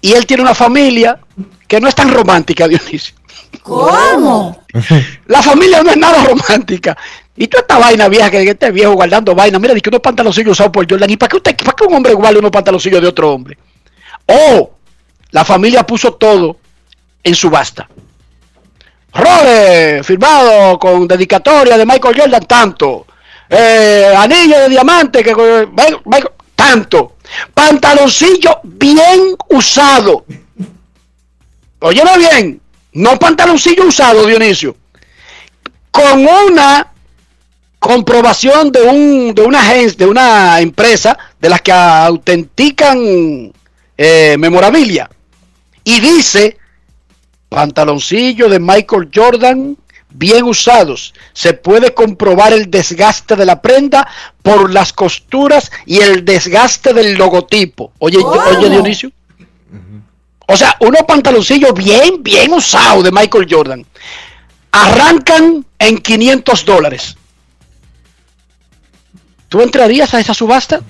Y él tiene una familia que no es tan romántica, Dionisio. ¿Cómo? La familia no es nada romántica. Y toda esta vaina vieja que este viejo guardando vaina, mira, que unos pantaloncillos usados por Jordan. ¿Y para qué, usted, para qué un hombre guarda unos pantaloncillos de otro hombre? Oh, la familia puso todo en subasta. Rolex, firmado con dedicatoria de Michael Jordan, tanto. Eh, anillo de diamante, que Michael- tanto. Pantaloncillo bien usado. Óyeme bien, no pantaloncillo usado, Dionisio. Con una comprobación de un de una agencia, de una empresa de las que autentican eh, memorabilia. Y dice pantaloncillo de Michael Jordan bien usados. Se puede comprobar el desgaste de la prenda por las costuras y el desgaste del logotipo. Oye, oye Dionisio. O sea, unos pantaloncillos bien, bien usados de Michael Jordan. Arrancan en 500 dólares. ¿Tú entrarías a esa subasta?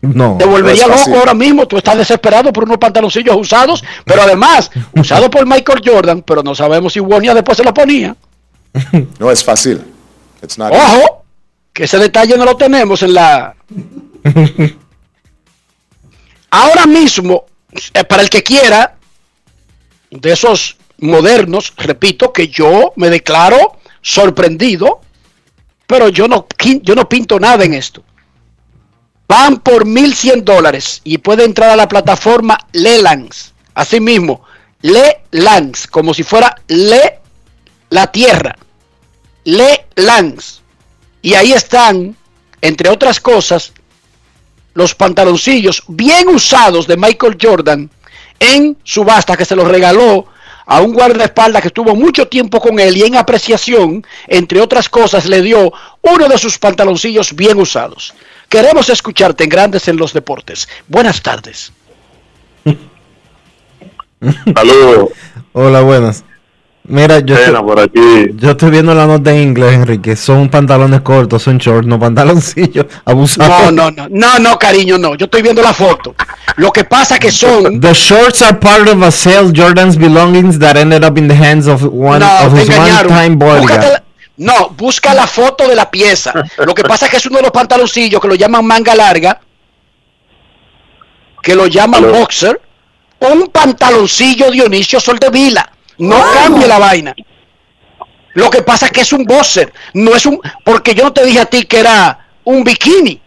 No. Te volvería no loco ahora mismo. Tú estás desesperado por unos pantaloncillos usados, pero además, usados por Michael Jordan, pero no sabemos si Wonia después se los ponía. No es fácil. It's not Ojo, que ese detalle no lo tenemos en la. Ahora mismo, eh, para el que quiera, de esos modernos, repito que yo me declaro sorprendido, pero yo no, yo no pinto nada en esto. Van por 1.100 dólares y puede entrar a la plataforma Lelands. Así mismo, Lelands, como si fuera Le la Tierra. Lelands. Y ahí están, entre otras cosas, los pantaloncillos bien usados de Michael Jordan en subasta que se los regaló a un guardaespaldas que estuvo mucho tiempo con él y en apreciación, entre otras cosas, le dio uno de sus pantaloncillos bien usados. Queremos escucharte en Grandes en los Deportes. Buenas tardes. Saludos. Hola, buenas. Mira, yo, estoy, por aquí. yo estoy viendo la nota en inglés, Enrique. Son pantalones cortos, son shorts, no pantaloncillos. Abusados. No, no, no, no, no, cariño, no. Yo estoy viendo la foto. Lo que pasa que son The shorts are part of a sale Jordan's belongings that ended up in the hands of one No, of his one-time bodyguard. no, busca la foto de la pieza. Lo que pasa es que es uno de los pantaloncillos que lo llaman manga larga, que lo llaman boxer. Un pantaloncillo Dionisio Soldevila. No cambie la vaina. Lo que pasa es que es un boxer. No es un. Porque yo no te dije a ti que era un bikini.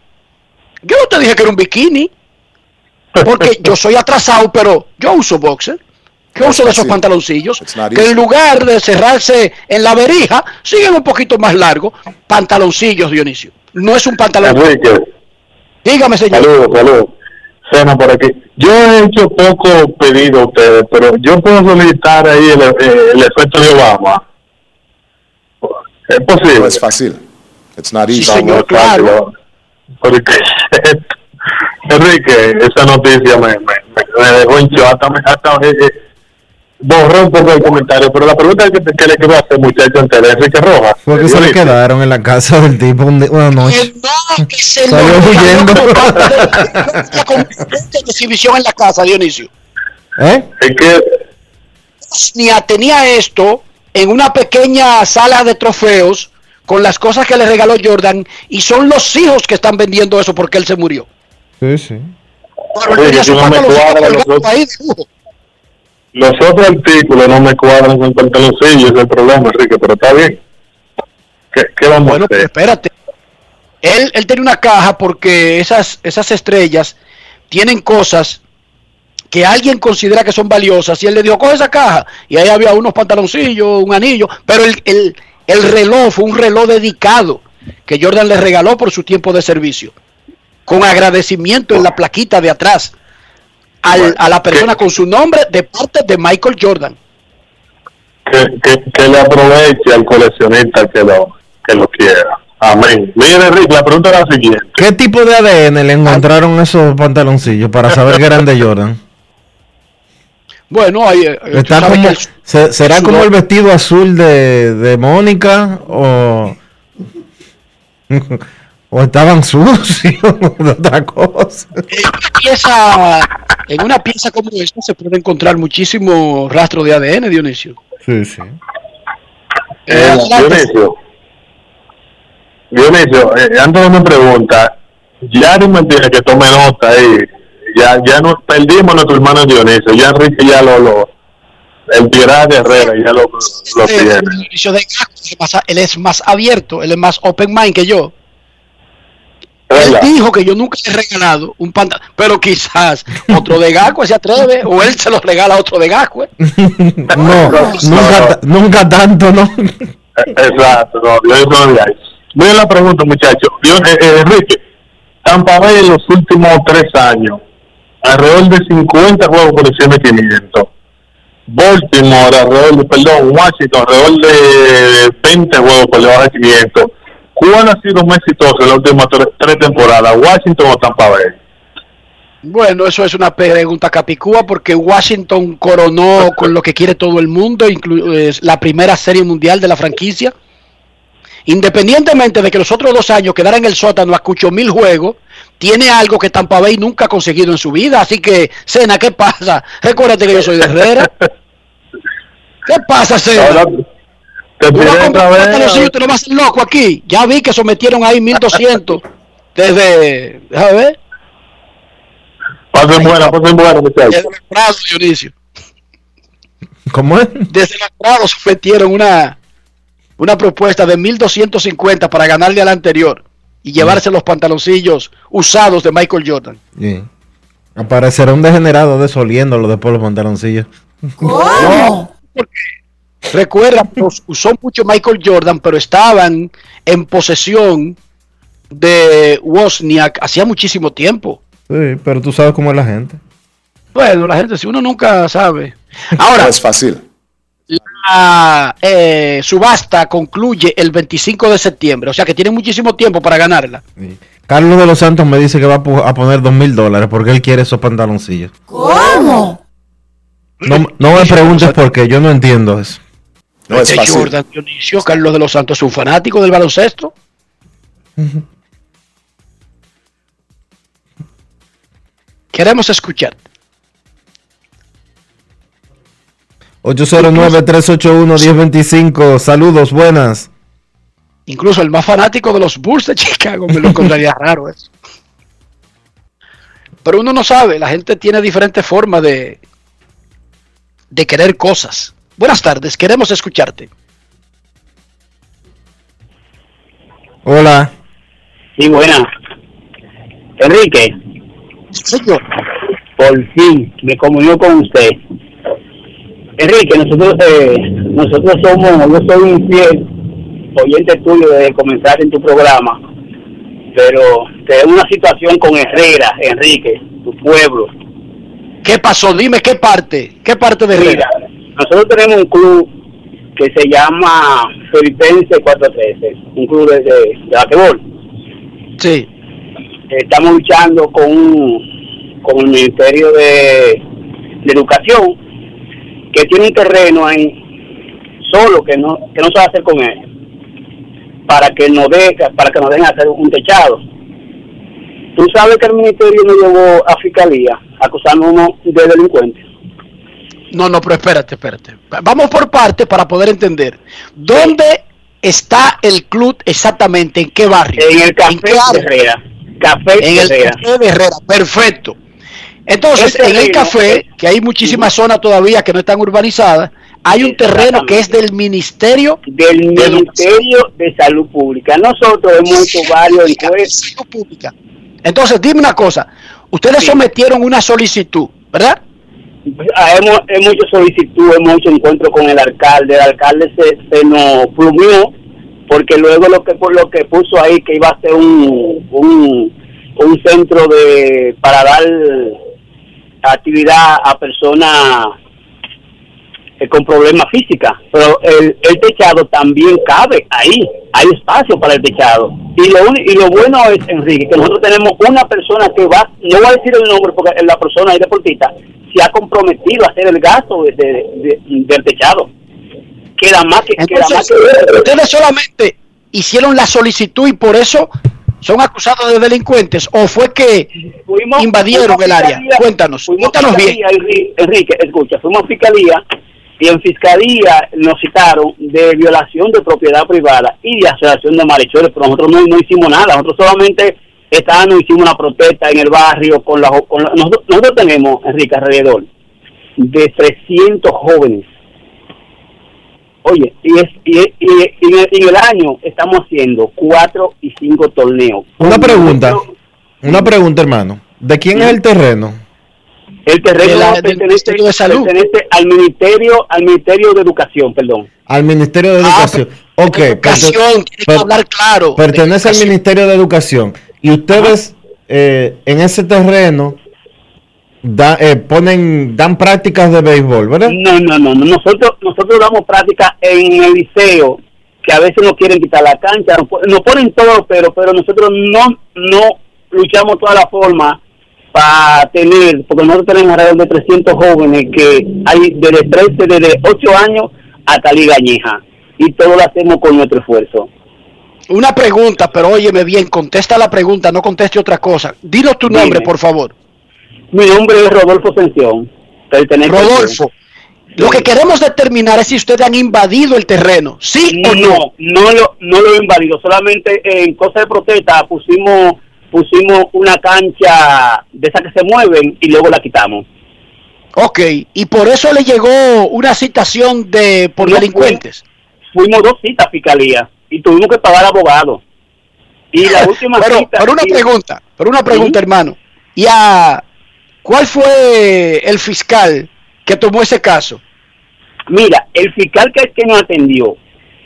Yo no te dije que era un bikini. Porque yo soy atrasado, pero yo uso boxer. Yo uso de esos pantaloncillos que en lugar de cerrarse en la verija, siguen un poquito más largo. Pantaloncillos, Dionisio. No es un pantalón. Dígame, señor. saludos, saludos. Cena por aquí. Yo he hecho poco pedido a ustedes, pero yo puedo solicitar ahí el, eh, el efecto de Obama. Es posible. No es fácil. It's not Sí, señor, claro. Porque, Enrique, esa noticia me, me, me- dejó en shock, hasta, hasta eh, eh, borró un poco el comentario. Pero la pregunta que, te- que le quiero hacer, muchacho, antes de Enrique Rojas. Fue que se le quedaron en la casa del tipo una noche. No, que se Salió huyendo. La exhibición en la casa, Dionisio. ¿Eh? Es que Bosnia tenía esto en una pequeña sala de trofeos con las cosas que le regaló Jordan y son los hijos que están vendiendo eso porque él se murió. Sí, sí. Pero él Oye, tenía que su no me cuadra los colgado dos. ahí de lujo. Los otros artículos no me cuadran con pantaloncillos, ese es el problema, Enrique, pero está bien. ¿Qué, qué vamos Bueno, a hacer? espérate. Él, él tenía una caja porque esas, esas estrellas tienen cosas que alguien considera que son valiosas y él le dijo, coge esa caja. Y ahí había unos pantaloncillos, un anillo, pero el, el, el reloj fue un reloj dedicado que Jordan le regaló por su tiempo de servicio, con agradecimiento en la plaquita de atrás al- a la persona con su nombre de parte de Michael Jordan. Que, que, que le aproveche al coleccionista que lo, que lo quiera. Amén. Mire, Enrique, la pregunta es la siguiente. ¿Qué tipo de ADN le encontraron esos pantaloncillos para saber que eran de Jordan? Bueno, ahí, eh, Está como, que el- se- ¿Será sudor- como el vestido azul de, de Mónica o, o estaban sucios otra cosa? pieza, en una pieza como esta se puede encontrar muchísimo rastro de ADN, Dionisio. Sí, sí. Eh. Dionisio, Dionisio, eh, antes de mi pregunta, ya no me tiene que tome nota ahí. Ya, ya nos perdimos a nuestro hermano Dionisio. Ya Enrique ya lo, lo el Piedad de Herrera ya lo, lo tiene. Dionisio de él es más abierto, él es más open mind que yo. Él dijo que yo nunca le he regalado un pantalón, pero quizás otro de Gaco se atreve, o él se lo regala a otro de Gaco. No, nunca, ta- nunca tanto, ¿no? Exacto, no, yo eso no. Miren la pregunta, muchachos. Yo, eh, eh, Enrique, Tampa Bay en los últimos tres años, alrededor de 50 juegos por encima de 500. Baltimore, alrededor de, perdón, Washington, alrededor de 20 juegos por debajo de 500. ¿Cuál ha sido más exitoso en las últimas tres, tres temporadas, Washington o Tampa Bay? Bueno, eso es una pregunta capicúa porque Washington coronó con lo que quiere todo el mundo, la primera serie mundial de la franquicia. Independientemente de que los otros dos años quedaran en el sótano a cucho mil juegos, tiene algo que Tampa Bay nunca ha conseguido en su vida. Así que, Cena, ¿qué pasa? Recuérdate que yo soy de Herrera. ¿Qué pasa, Cena? Te Tú otra vez, te lo vas a hacer loco aquí. Ya vi que sometieron ahí 1200 desde. Déjame ver. Pasen buena, pasen buena, muchachos. Desde los Prados, Dionisio. ¿Cómo es? Desde los Prados sometieron una, una propuesta de 1250 para ganarle al anterior y llevarse los pantaloncillos usados de Michael Jordan. Sí. Aparecerá un degenerado desoliéndolo después los pantaloncillos. ¿Cómo? Recuerda, los usó mucho Michael Jordan, pero estaban en posesión de Wozniak hacía muchísimo tiempo. Sí, pero tú sabes cómo es la gente. Bueno, la gente, si uno nunca sabe. Ahora, No es fácil. la eh, subasta concluye el 25 de septiembre, o sea que tiene muchísimo tiempo para ganarla. Carlos de los Santos me dice que va a poner dos mil dólares porque él quiere esos pantaloncillos. ¿Cómo? No, no me preguntes por qué, yo no entiendo eso. No es fácil. Jordan Dionisio, Carlos de los Santos, es un fanático del baloncesto. Queremos escuchar. 809-381-1025, saludos, buenas. Incluso el más fanático de los Bulls de Chicago me lo encontraría raro eso. Pero uno no sabe, la gente tiene diferentes formas de, de querer cosas. Buenas tardes, queremos escucharte. Hola. Sí, buena. Enrique. Señor. Por fin me comunico con usted. Enrique, nosotros eh, nosotros somos, yo soy un fiel oyente tuyo desde comenzar en tu programa, pero tenemos una situación con Herrera, Enrique, tu pueblo. ¿Qué pasó? Dime qué parte, qué parte de Herrera. Mira, nosotros tenemos un club que se llama Filipense 413, un club de, de, de basquetbol. Sí. Estamos luchando con, un- con el Ministerio de, de Educación, que tiene un terreno ahí solo que no que no se va a hacer con él, para que nos de, para que nos dejen hacer un techado. Tú sabes que el ministerio nos llevó a fiscalía acusándonos de delincuentes. No, no, pero espérate, espérate. Vamos por parte para poder entender. ¿Dónde está el club exactamente? ¿En qué barrio? En el café qué de Herrera. Café En de el Herrera. café de Herrera, perfecto. Entonces, en el café, que hay muchísimas zonas todavía que no están urbanizadas, hay un terreno que es del Ministerio del Ministerio de Salud Pública. Nosotros hemos hecho varios encuestas. Pública. Entonces, dime una cosa. Ustedes sometieron una solicitud, ¿verdad? Ah, hemos, hemos hecho solicitud, hemos hecho encuentro con el alcalde. El alcalde se, se nos plumió porque luego lo que por lo que puso ahí que iba a ser un, un, un centro de para dar actividad a personas eh, con problemas físicas, pero el, el techado también cabe ahí, hay espacio para el techado. Y lo, y lo bueno es, Enrique, que nosotros tenemos una persona que va, no voy a decir el nombre porque la persona es deportista, se ha comprometido a hacer el gasto de- de- de- del techado. Queda más que... queda más que ustedes solamente hicieron la solicitud y por eso son acusados de delincuentes o fue que invadieron fuimos el área. Cuéntanos, cuéntanos bien. Enrique, escucha, fuimos a fiscalía y en fiscalía nos citaron de violación de propiedad privada y de asociación de malhechores, pero nosotros no, no hicimos nada, nosotros solamente estábamos, hicimos una protesta en el barrio con la, con la- nosotros, nosotros tenemos, Enrique, alrededor de 300 jóvenes. Oye, y, es, y, y- y en, el, en el año estamos haciendo cuatro y cinco torneos. Una pregunta, una pregunta, hermano. ¿De quién es el terreno? El terreno De la- pertenece, Ministerio de Salud. pertenece al ministerio, al ministerio de educación, perdón. Al Ministerio de Educación. ok, Ah, Educación, tiene que per- hablar claro. pertenece al Ministerio de Educación. Y ustedes eh, en ese terreno da- eh, ponen, dan prácticas de béisbol, ¿verdad? No, no, no, no. Nosotros, nosotros damos práctica en el liceo, que a veces nos quieren quitar la cancha, nos ponen todo, pero, pero nosotros no, no luchamos toda la forma para tener, porque nosotros tenemos alrededor de 300 jóvenes que hay desde 13, desde 8 años hasta Liga Añeja, y todo lo hacemos con nuestro esfuerzo. Una pregunta, pero óyeme bien, contesta la pregunta, no conteste otra cosa. Dinos tu nombre, por favor. Mi nombre es Rodolfo al- Rodolfo. Lo que queremos determinar es si ustedes han invadido el terreno, ¿sí o no? No, no lo, no lo he invadido. Solamente en cosa de protesta pusimos pusimos una cancha de esas que se mueven y luego la quitamos. Ok, y por eso le llegó una citación de por No, delincuentes. Fuimos dos citas fiscalía y tuvimos que pagar abogado. Y la última pero, cita. pero una y- pregunta, pero una pregunta, hermano. ¿Y a cuál fue el fiscal que tomó ese caso? Mira, el fiscal que, que nos atendió,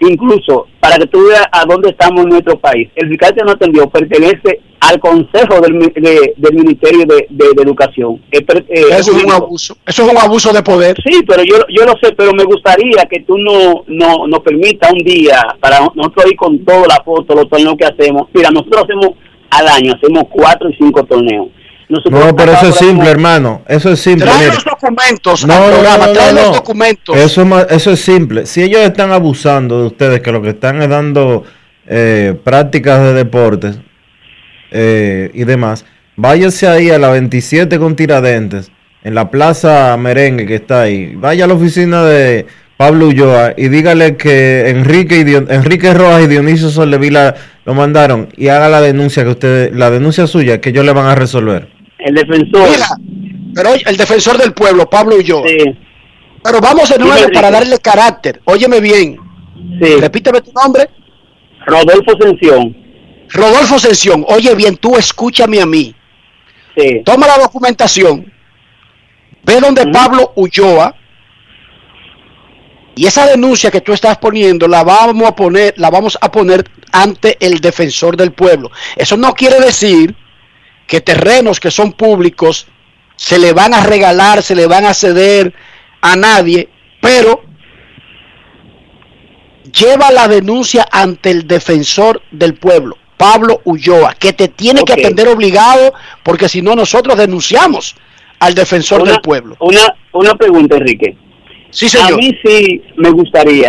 incluso para que tú veas a dónde estamos en nuestro país, el fiscal que nos atendió pertenece al Consejo del, de- del Ministerio de, de- de Educación. Eh, eh, Eso es un abuso. Eso es un abuso de poder. Sí, pero yo, yo lo sé, pero me gustaría que tú no, no nos permita un día para nosotros ir con toda la foto, los torneos que hacemos. Mira, nosotros hacemos al año, hacemos cuatro y cinco torneos. Nosotros No, pero eso es simple, hermano. Eso es simple. Trae los documentos No, al no, programa, no, trae no, los no. documentos. Eso, es eso es simple. Si ellos están abusando de ustedes, que lo que están es dando eh, prácticas de deportes eh, y demás, váyase ahí a la 27 con Tiradentes, en la plaza Merengue que está ahí. Vaya a la oficina de Pablo Ulloa y dígale que Enrique, y Dion- Enrique Rojas y Dionisio Soldevila lo mandaron y haga la denuncia que ustedes, la denuncia suya que ellos le van a resolver. El defensor. Mira, pero el defensor del pueblo, Pablo Ulloa. Pero vamos de nuevo para darle carácter. Óyeme bien. Repíteme tu nombre. Rodolfo Ascensión. Rodolfo Ascensión. Oye bien, tú escúchame a mí. Toma la documentación. Ve donde Pablo Ulloa. Y esa denuncia que tú estás poniendo la vamos a poner, la vamos a poner ante el defensor del pueblo. Eso no quiere decir que terrenos que son públicos se le van a regalar, se le van a ceder a nadie, pero lleva la denuncia ante el defensor del pueblo, Pablo Ulloa, que te tiene que atender obligado, porque si no nosotros denunciamos al defensor Una- del pueblo. Una, una pregunta, Enrique. Sí, señor. A mí sí me gustaría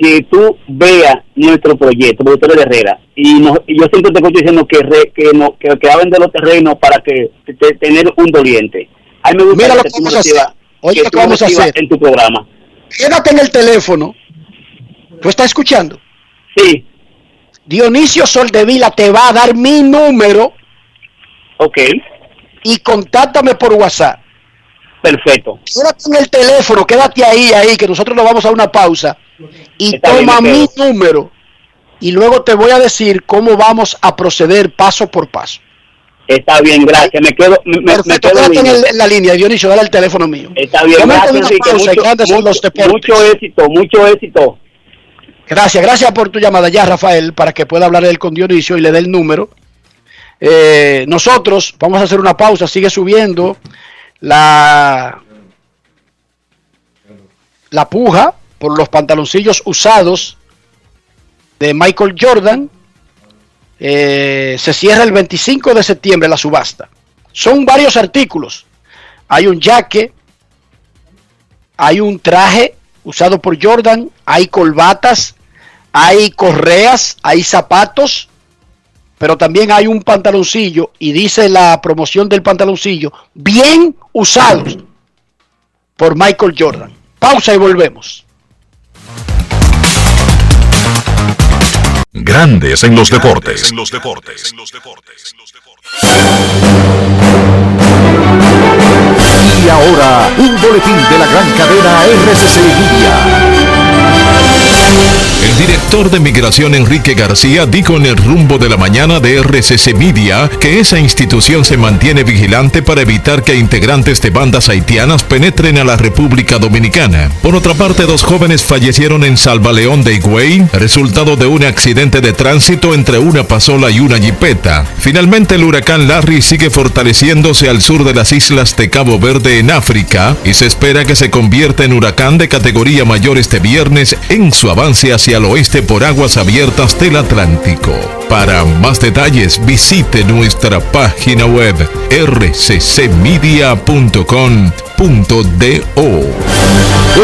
que tú veas nuestro proyecto, productores de Herrera, y, no- y yo siempre te escucho diciendo que, re- que, no, que, que vender los terrenos para que te- te- tener un doliente. A mí me gustaría Mira lo que que vamos a hacer. Oye, que vamos a hacer. en tu programa. Quédate en el teléfono. ¿Tú estás escuchando? Sí. Dionisio Soldevila te va a dar mi número. Ok. Y contáctame por WhatsApp. Perfecto. Quédate en el teléfono, quédate ahí, ahí, que nosotros nos vamos a una pausa. Y Está toma mi número. Y luego te voy a decir cómo vamos a proceder paso por paso. Está bien, gracias. Me quedo, me, me- me Perfecto, quedo quédate en, el- en la línea, Dionisio, dale el teléfono mío. Está bien, Momento de gracias, pausa Mucho, mucho éxito, mucho éxito. Gracias, gracias por tu llamada ya, Rafael, para que pueda hablar él con Dionisio y le dé el número. Eh, nosotros vamos a hacer una pausa, sigue subiendo la, la puja por los pantaloncillos usados de Michael Jordan. Eh, se cierra el 25 de septiembre la subasta. Son varios artículos. Hay un jaque, hay un traje usado por Jordan, hay colbatas, hay correas, hay zapatos, pero también hay un pantaloncillo y dice la promoción del pantaloncillo, bien usados por Michael Jordan. Pausa y volvemos. Grandes en los deportes. En los deportes. Y ahora, un boletín de la gran cadena RCC Media. El director de migración Enrique García dijo en el rumbo de la mañana de RCC Media que esa institución se mantiene vigilante para evitar que integrantes de bandas haitianas penetren a la República Dominicana. Por otra parte, dos jóvenes fallecieron en Salvaleón de Higüey, resultado de un accidente de tránsito entre una pasola y una jipeta. Finalmente, el huracán Larry sigue fortaleciéndose al sur de las islas de Cabo Verde en África y se espera que se convierta en huracán de categoría mayor este viernes en su avance hacia oeste por aguas abiertas del Atlántico. Para más detalles visite nuestra página web rccmedia.com.do.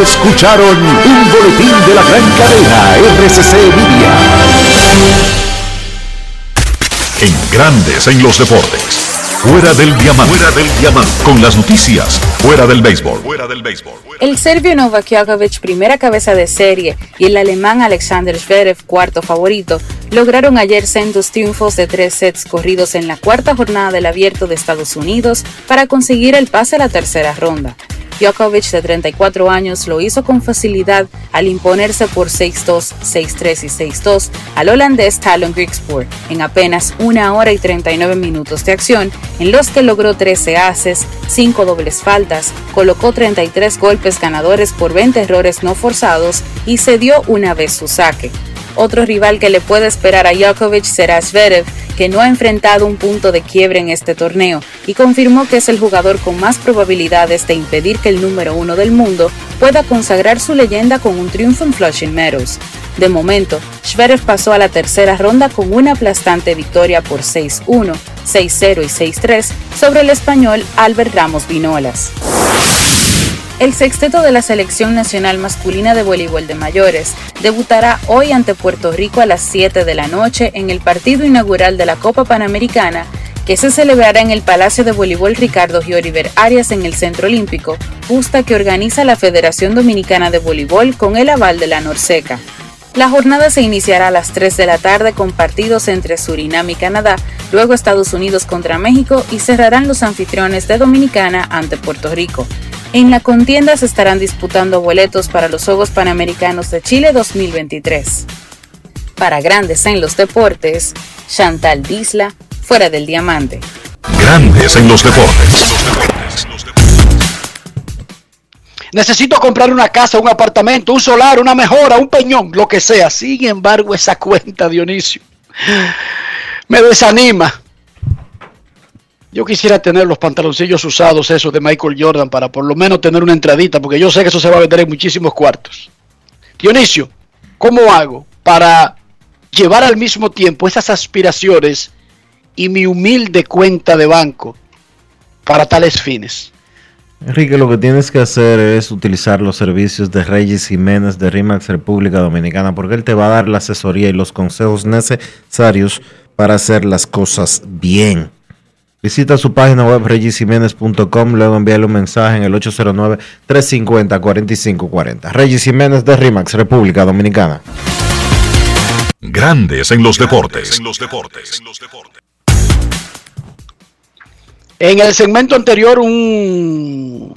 Escucharon un boletín de la gran cadena RCC Media. en Grandes en los Deportes. Fuera del diamante. Fuera del diamante. Con las noticias. Fuera del béisbol. Fuera del béisbol. El serbio Novak Djokovic, primera cabeza de serie, y el alemán Alexander Zverev, cuarto favorito, lograron ayer sendos triunfos de tres sets corridos en la cuarta jornada del Abierto de Estados Unidos para conseguir el pase a la tercera ronda. Djokovic, de 34 años, lo hizo con facilidad al imponerse por 6-2, 6-3 y 6-2 al holandés Talon Grigspor en apenas una hora y 39 minutos de acción, en los que logró 13 haces, 5 dobles faltas, colocó 33 golpes ganadores por 20 errores no forzados y cedió una vez su saque. Otro rival que le puede esperar a Djokovic será Zverev, que no ha enfrentado un punto de quiebre en este torneo y confirmó que es el jugador con más probabilidades de impedir que el número uno del mundo pueda consagrar su leyenda con un triunfo en Flushing Meadows. De momento, Zverev pasó a la tercera ronda con una aplastante victoria por 6-1, 6-0 y 6-3 sobre el español Albert Ramos Vinolas. El sexteto de la Selección Nacional Masculina de Voleibol de Mayores debutará hoy ante Puerto Rico a las 7 de la noche en el partido inaugural de la Copa Panamericana que se celebrará en el Palacio de Voleibol Ricardo Gioriver Arias en el Centro Olímpico, justa que organiza la Federación Dominicana de Voleibol con el aval de la Norseca. La jornada se iniciará a las 3 de la tarde con partidos entre Surinam y Canadá, luego Estados Unidos contra México y cerrarán los anfitriones de Dominicana ante Puerto Rico. En la contienda se estarán disputando boletos para los Juegos Panamericanos de Chile 2023. Para Grandes en los Deportes, Chantal Disla, fuera del diamante. Grandes en los deportes. Necesito comprar una casa, un apartamento, un solar, una mejora, un peñón, lo que sea. Sin embargo, esa cuenta, Dionisio, me desanima. Yo quisiera tener los pantaloncillos usados, esos de Michael Jordan, para por lo menos tener una entradita, porque yo sé que eso se va a vender en muchísimos cuartos. Dionisio, ¿cómo hago para llevar al mismo tiempo esas aspiraciones y mi humilde cuenta de banco para tales fines? Enrique, lo que tienes que hacer es utilizar los servicios de Reyes Jiménez de RIMAX República Dominicana, porque él te va a dar la asesoría y los consejos necesarios para hacer las cosas bien. Visita su página web regisiménez.com, luego envíale un mensaje en el 809-350-4540. Regis Jiménez de RIMAX, República Dominicana. Grandes en los deportes. En el segmento anterior, un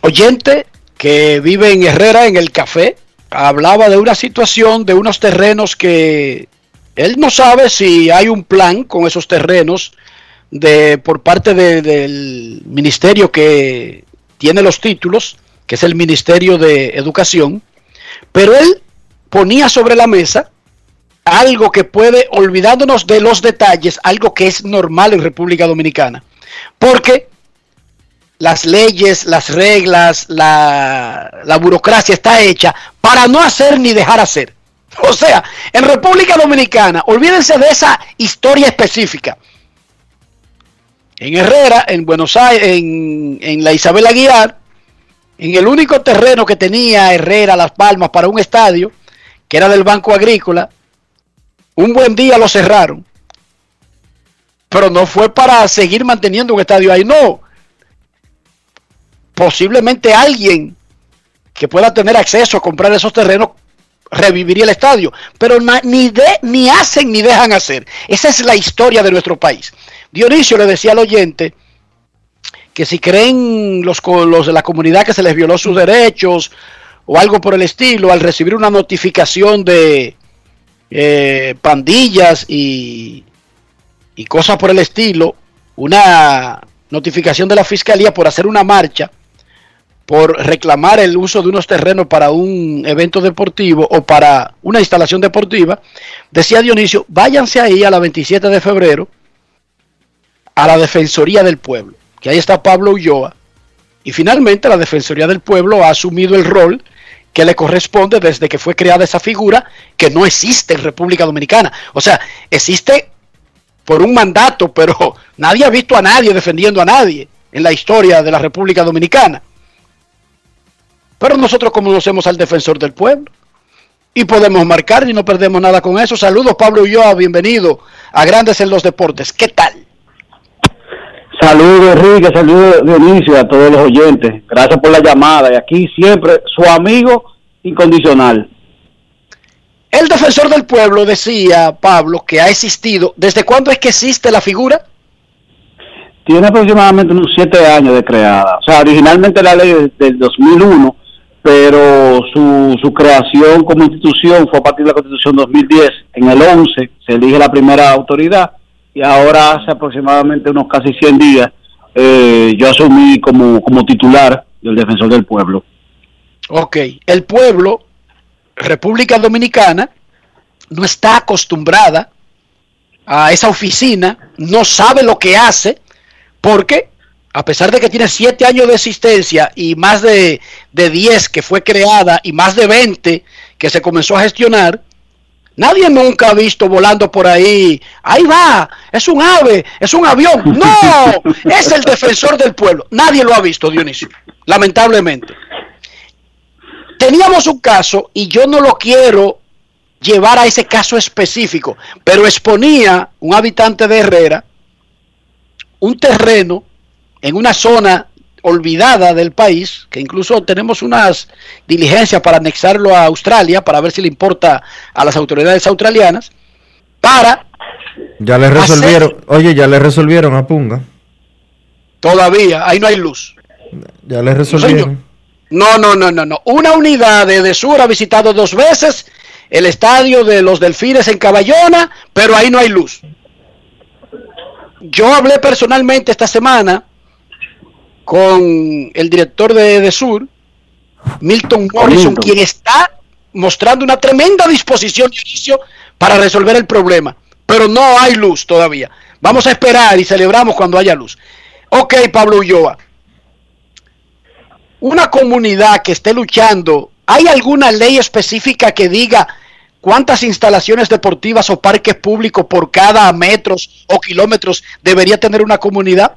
oyente que vive en Herrera, en el café, hablaba de una situación de unos terrenos que él no sabe si hay un plan con esos terrenos de por parte de- del ministerio que tiene los títulos, que es el Ministerio de Educación, pero él ponía sobre la mesa algo que puede, olvidándonos de los detalles, algo que es normal en República Dominicana, porque las leyes, las reglas, la, la burocracia está hecha para no hacer ni dejar hacer. O sea, en República Dominicana, olvídense de esa historia específica. En Herrera, en Buenos Aires, en, en la Isabel Aguilar, en el único terreno que tenía Herrera Las Palmas para un estadio, que era del Banco Agrícola, un buen día lo cerraron. Pero no fue para seguir manteniendo un estadio ahí, no. Posiblemente alguien que pueda tener acceso a comprar esos terrenos reviviría el estadio, pero ni, hacen ni dejan hacer. Esa es la historia de nuestro país. Dionisio le decía al oyente que si creen los de la comunidad que se les violó sus derechos o algo por el estilo, al recibir una notificación de eh, pandillas y, y cosas por el estilo, una notificación de la fiscalía por hacer una marcha, por reclamar el uso de unos terrenos para un evento deportivo o para una instalación deportiva, decía Dionisio, váyanse ahí a la 27 de febrero a la Defensoría del Pueblo, que ahí está Pablo Ulloa, y finalmente la Defensoría del Pueblo ha asumido el rol que le corresponde desde que fue creada esa figura que no existe en República Dominicana. O sea, existe por un mandato, pero nadie ha visto a nadie defendiendo a nadie en la historia de la República Dominicana. Pero nosotros conocemos al defensor del pueblo y podemos marcar y no perdemos nada con eso. Saludos Pablo Ulloa, bienvenido a Grandes en los Deportes. ¿Qué tal? Saludos Enrique, saludos Dionisio a todos los oyentes. Gracias por la llamada y aquí siempre su amigo incondicional. El defensor del pueblo decía, Pablo, que ha existido. ¿Desde cuándo es que existe la figura? Tiene aproximadamente unos siete años de creada. O sea, originalmente la ley es del 2001, pero su, su creación como institución fue a partir de la Constitución 2010. En el 11 se elige la primera autoridad y ahora hace aproximadamente unos casi 100 días eh, yo asumí como, como titular del defensor del pueblo. Ok, el pueblo, República Dominicana, no está acostumbrada a esa oficina, no sabe lo que hace, porque a pesar de que tiene siete años de existencia y más de, de 10 que fue creada y más de 20 que se comenzó a gestionar, nadie nunca ha visto volando por ahí, ahí va, es un ave, es un avión, no, es el defensor del pueblo, nadie lo ha visto, Dionisio, lamentablemente. Teníamos un caso y yo no lo quiero llevar a ese caso específico, pero exponía un habitante de Herrera un terreno en una zona olvidada del país, que incluso tenemos unas diligencias para anexarlo a Australia, para ver si le importa a las autoridades australianas, para... Ya le resolvieron, oye, ya le resolvieron a Punga. Todavía, ahí no hay luz. Ya le resolvieron. No, no, no, no, no. Una unidad de, de Sur ha visitado dos veces el estadio de los Delfines en Caballona, pero ahí no hay luz. Yo hablé personalmente esta semana con el director de, de Sur, Milton Morrison, quien está mostrando una tremenda disposición de inicio para resolver el problema, pero no hay luz todavía. Vamos a esperar y celebramos cuando haya luz. Ok, Pablo Ulloa. Una comunidad que esté luchando, ¿hay alguna ley específica que diga cuántas instalaciones deportivas o parques públicos por cada metros o kilómetros debería tener una comunidad?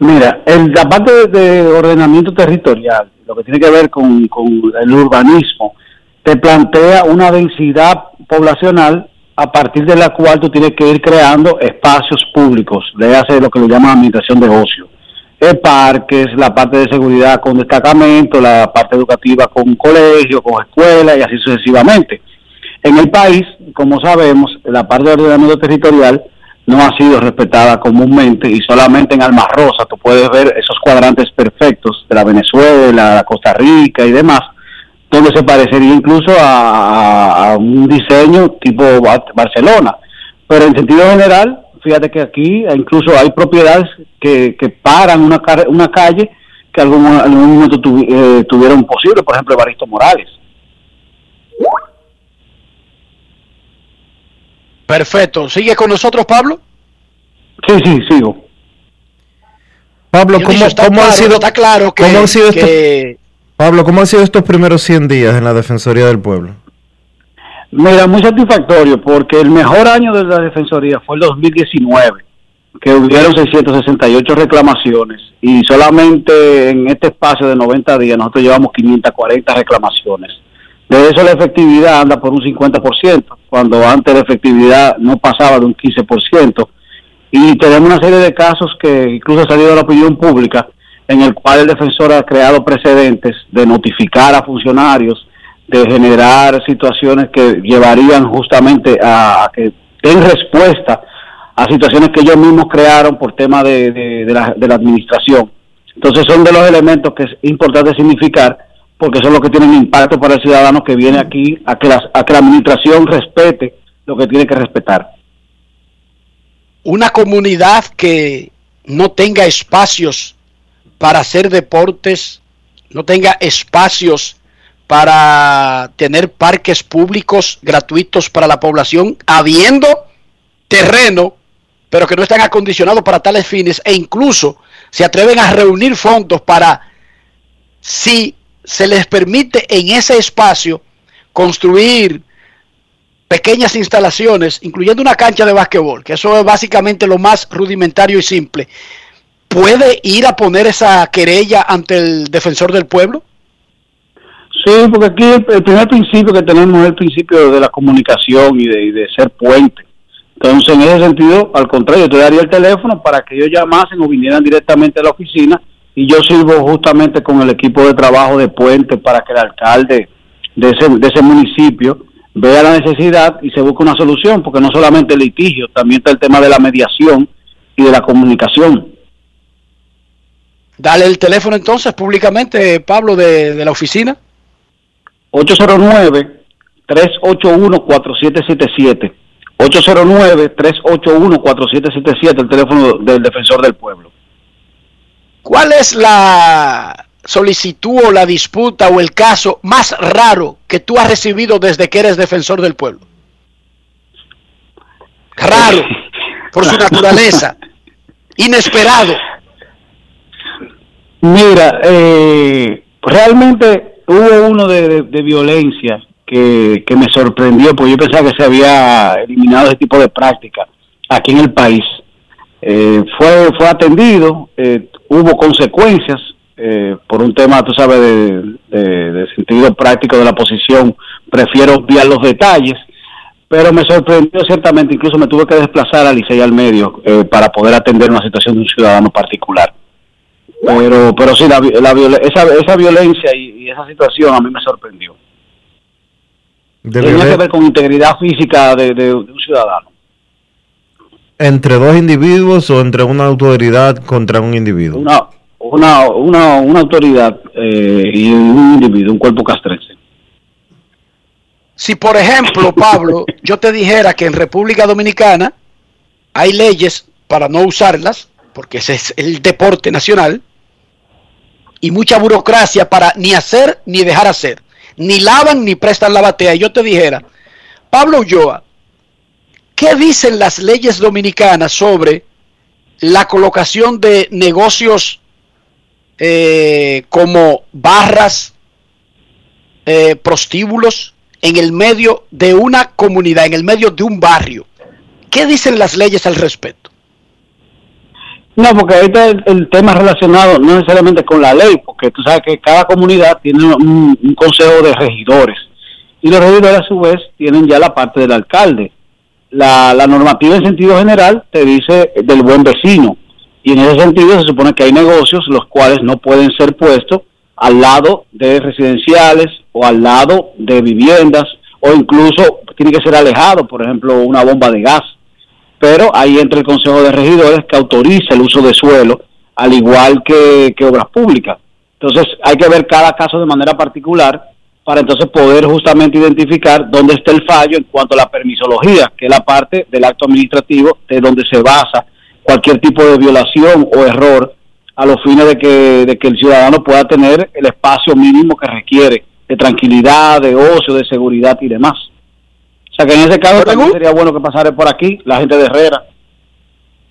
Mira, el, la parte de, de ordenamiento territorial, lo que tiene que ver con, con el urbanismo, te plantea una densidad poblacional a partir de la cual tú tienes que ir creando espacios públicos, le hace lo que le llaman administración de ocio. Eh, parques, la parte de seguridad con destacamento, la parte educativa con colegio, con escuela y así sucesivamente. En el país, como sabemos, la parte de ordenamiento territorial no ha sido respetada comúnmente y solamente en Alma Rosa tú puedes ver esos cuadrantes perfectos de la Venezuela, la Costa Rica y demás, donde se parecería incluso a, un diseño tipo Barcelona. Pero en sentido general, fíjate que aquí incluso hay propiedades que, que paran una, una calle que algún, algún momento eh, tuvieron posible, por ejemplo, Evaristo Morales. Perfecto. ¿Sigue con nosotros, Pablo? Sí, sí, sigo. Pablo, ¿cómo, está cómo claro, han sido, está claro que, cómo han sido que- estos, Pablo, ¿cómo han sido estos primeros 100 días en la Defensoría del Pueblo? Mira, muy satisfactorio porque el mejor año de la Defensoría fue el 2019, que hubieron 668 reclamaciones y solamente en este espacio de 90 días nosotros llevamos 540 reclamaciones. De eso la efectividad anda por un 50%, cuando antes la efectividad no pasaba de un 15%. Y tenemos una serie de casos que incluso ha salido a la opinión pública, en el cual el defensor ha creado precedentes de notificar a funcionarios, de generar situaciones que llevarían justamente a, que den respuesta a situaciones que ellos mismos crearon por tema de, de- de la, de la administración. Entonces son de los elementos que es importante significar porque son los que tienen impacto para el ciudadano que viene aquí a que, las- a que la administración respete lo que tiene que respetar. una comunidad que no tenga espacios para hacer deportes, no tenga espacios para tener parques públicos gratuitos para la población, habiendo terreno, pero que no están acondicionados para tales fines, e incluso se atreven a reunir fondos para, si se les permite en ese espacio, construir pequeñas instalaciones, incluyendo una cancha de básquetbol, que eso es básicamente lo más rudimentario y simple, ¿puede ir a poner esa querella ante el defensor del pueblo? Sí, porque aquí el, primer principio que tenemos es el principio de la comunicación y de, y de ser puente. Entonces, en ese sentido, al contrario, yo te daría el teléfono para que ellos llamasen o vinieran directamente a la oficina y yo sirvo justamente con el equipo de trabajo de Puente para que el alcalde de ese, de ese municipio vea la necesidad y se busque una solución, porque no solamente el litigio, también está el tema de la mediación y de la comunicación. Dale el teléfono entonces públicamente, Pablo, de, de la oficina. 809-381-4777. 809-381-4777, el teléfono del defensor del pueblo. ¿Cuál es la solicitud o la disputa o el caso más raro que tú has recibido desde que eres defensor del pueblo? Raro, por su naturaleza, inesperado. Mira, eh, realmente hubo uno de, de- de violencia que, que me sorprendió, porque yo pensaba que se había eliminado ese tipo de práctica aquí en el país. Eh, fue, fue atendido, eh, hubo consecuencias eh, por un tema, tú sabes, de, de- de sentido práctico de la posición. Prefiero obviar los detalles, pero me sorprendió ciertamente, incluso me tuve que desplazar a Licey al medio eh, para poder atender una situación de un ciudadano particular. Pero, pero sí, la, la esa, esa violencia y, y esa situación a mí me sorprendió. Tenía que ver con integridad física de, de- de un ciudadano. ¿Entre dos individuos o entre una autoridad contra un individuo? Una, una, una, una autoridad eh, y un individuo, un cuerpo castrense. Si, por ejemplo, Pablo, yo te dijera que en República Dominicana hay leyes para no usarlas, porque ese es el deporte nacional, y mucha burocracia para ni hacer ni dejar hacer, ni lavan ni prestan la batea. Y yo te dijera, Pablo Ulloa, ¿qué dicen las leyes dominicanas sobre la colocación de negocios eh, como barras, eh, prostíbulos en el medio de una comunidad, en el medio de un barrio? ¿Qué dicen las leyes al respecto? No, porque ahorita el, el tema relacionado no necesariamente con la ley, porque tú sabes que cada comunidad tiene un, un consejo de regidores y los regidores a su vez tienen ya la parte del alcalde. La, normativa en sentido general te dice del buen vecino y en ese sentido se supone que hay negocios los cuales no pueden ser puestos al lado de residenciales o al lado de viviendas o incluso tiene que ser alejado, por ejemplo, una bomba de gas pero ahí entra el Consejo de Regidores que autoriza el uso de suelo, al igual que, que obras públicas. Entonces hay que ver cada caso de manera particular para entonces poder justamente identificar dónde está el fallo en cuanto a la permisología, que es la parte del acto administrativo de donde se basa cualquier tipo de violación o error a los fines de que, de que el ciudadano pueda tener el espacio mínimo que requiere de tranquilidad, de ocio, de seguridad y demás. O sea que en ese caso también sería bueno que pasara por aquí la gente de Herrera.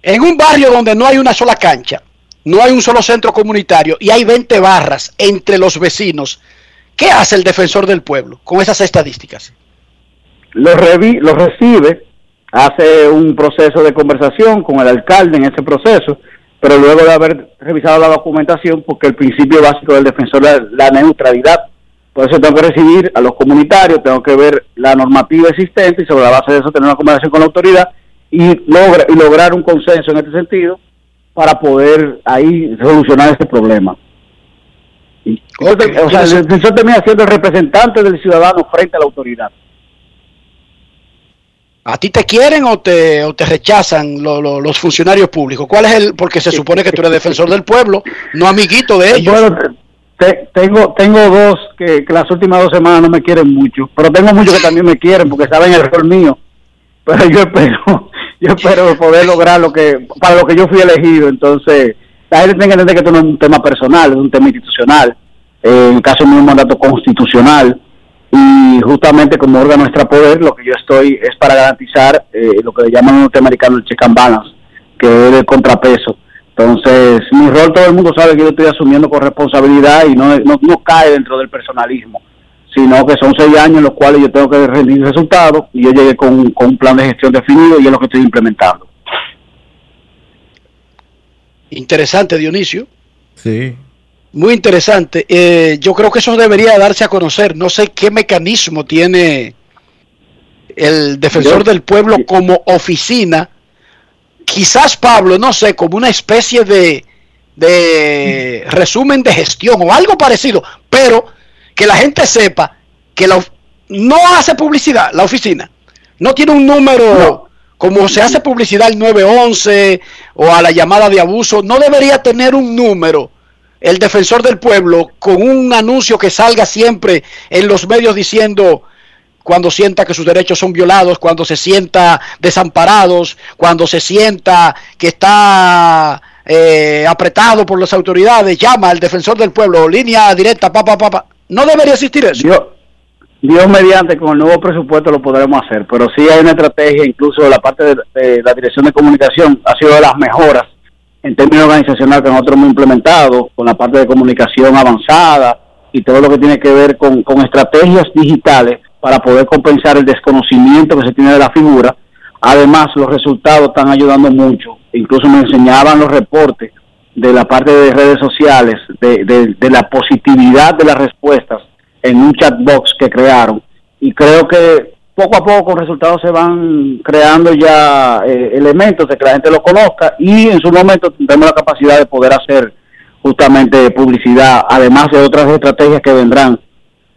En un barrio donde no hay una sola cancha, no hay un solo centro comunitario y hay 20 barras entre los vecinos, ¿qué hace el defensor del pueblo con esas estadísticas? Lo, recibe, hace un proceso de conversación con el alcalde en ese proceso, pero luego de haber revisado la documentación, porque el principio básico del defensor es la neutralidad, por eso tengo que recibir a los comunitarios, tengo que ver la normativa existente y sobre la base de eso tener una conversación con la autoridad y, logra- y lograr un consenso en este sentido para poder ahí solucionar este problema. Entonces, o sea, el defensor termina siendo el representante del ciudadano frente a la autoridad. ¿A ti te quieren o te, o te rechazan lo- lo- los funcionarios públicos? ¿Cuál es el? Porque se supone que tú eres defensor del pueblo, no amiguito de ellos. Bueno, te- tengo tengo dos que, que las últimas dos semanas no me quieren mucho, pero tengo muchos que también me quieren porque saben el rol mío. Pero yo espero, yo espero poder lograr lo que para lo que yo fui elegido. Entonces, la gente tiene que entender que esto no es un tema personal, es un tema institucional. Eh, en el caso mío, un mandato constitucional. Y justamente como órgano extrapoder, lo que yo estoy es para garantizar eh, lo que le llaman en norteamericano el check and balance, que es el contrapeso. Entonces, mi rol todo el mundo sabe que yo estoy asumiendo con responsabilidad y no, no, cae dentro del personalismo, sino que son seis años en los cuales yo tengo que rendir resultados y yo llegué con un plan de gestión definido y es lo que estoy implementando. Interesante, Dionisio. Sí. Muy interesante. Eh, yo creo que eso debería darse a conocer. No sé qué mecanismo tiene el defensor Yo- del pueblo como oficina, quizás Pablo, no sé, como una especie de, de resumen de gestión o algo parecido, pero que la gente sepa que la no hace publicidad la oficina, no tiene un número como se hace publicidad al 911 o a la llamada de abuso, no debería tener un número el defensor del pueblo con un anuncio que salga siempre en los medios diciendo cuando sienta que sus derechos son violados, cuando se sienta desamparados, cuando se sienta que está eh, apretado por las autoridades, llama al defensor del pueblo, línea directa, papá, papá. No debería existir eso. Dios mediante, con el nuevo presupuesto lo podremos hacer, pero sí hay una estrategia, incluso la parte de, la dirección de comunicación ha sido de las mejoras en términos organizacionales que nosotros hemos implementado, con la parte de comunicación avanzada y todo lo que tiene que ver con, estrategias digitales para poder compensar el desconocimiento que se tiene de la figura. Además, los resultados están ayudando mucho. Incluso me enseñaban los reportes de la parte de redes sociales, de la positividad de las respuestas en un chat box que crearon. Y creo que poco a poco con resultados se van creando ya eh, elementos de que la gente lo conozca y en su momento tendremos la capacidad de poder hacer justamente publicidad, además de otras estrategias que vendrán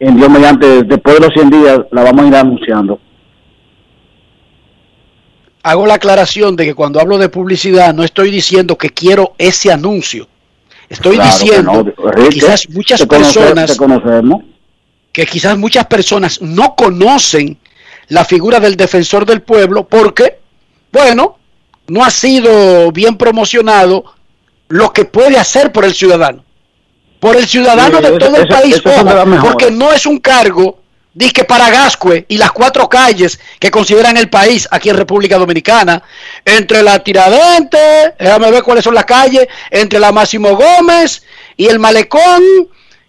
en Dios mediante, después de los 100 días la vamos a ir anunciando. Hago la aclaración de que cuando hablo de publicidad no estoy diciendo que quiero ese anuncio. Estoy Claro que diciendo no, que quizás muchas te conoce- personas te conocemos. Que quizás muchas personas no conocen la figura del defensor del pueblo porque, bueno, no ha sido bien promocionado lo que puede hacer por el ciudadano. Por el ciudadano Sí, de eso- todo el país, eso ojo, porque no es un cargo Dice para Gascue y las cuatro calles que consideran el país aquí en República Dominicana, entre la Tiradente, déjame ver cuáles son las calles, entre la Máximo Gómez y el Malecón,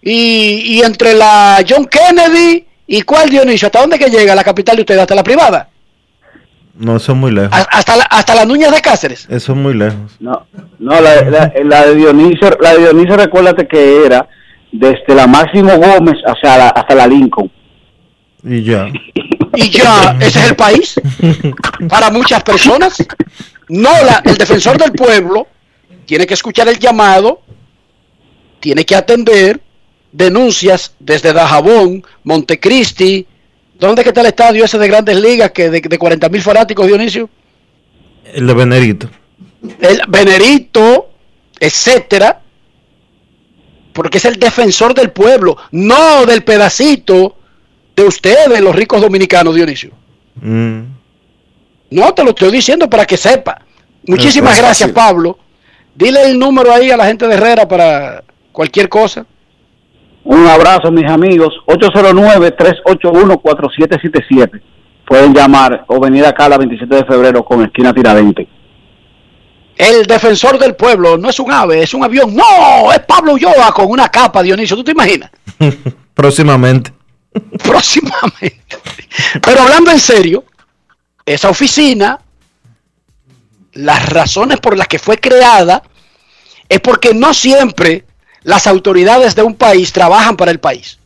y, y entre la John Kennedy, y cuál Dionisio, ¿hasta dónde que llega la capital de ustedes? ¿Hasta la privada? No, eso es muy lejos. ¿A- ¿Hasta, la, hasta las Nuñas de Cáceres? Eso es muy lejos. No, no la, la, la de Dionisio, la de Dionisio, recuérdate que era desde la Máximo Gómez hasta la, hasta la Lincoln. Y ya. Y ya, ese es el país para muchas personas. No, la- el defensor del pueblo tiene que escuchar el llamado, tiene que atender denuncias desde Dajabón, Montecristi. ¿Dónde que está el estadio ese de grandes ligas que de, de 40 mil fanáticos, Dionisio? El de Venerito. el Venerito, etcétera, porque es el defensor del pueblo, no del pedacito de ustedes, los ricos dominicanos, Dionisio. Mm. No, te lo estoy diciendo para que sepa. Muchísimas Es gracias. Pablo. Dile el número ahí a la gente de Herrera para cualquier cosa. Un abrazo, mis amigos. 809-381-4777. Pueden llamar o venir acá la 27 de febrero con esquina Tiradente. El defensor del pueblo no es un ave, es un avión. No, es Pablo Ulloa con una capa, Dionisio. ¿Tú te imaginas? Próximamente. próximamente. Pero hablando en serio, esa oficina, las razones por las que fue creada es porque no siempre las autoridades de un país trabajan para el país.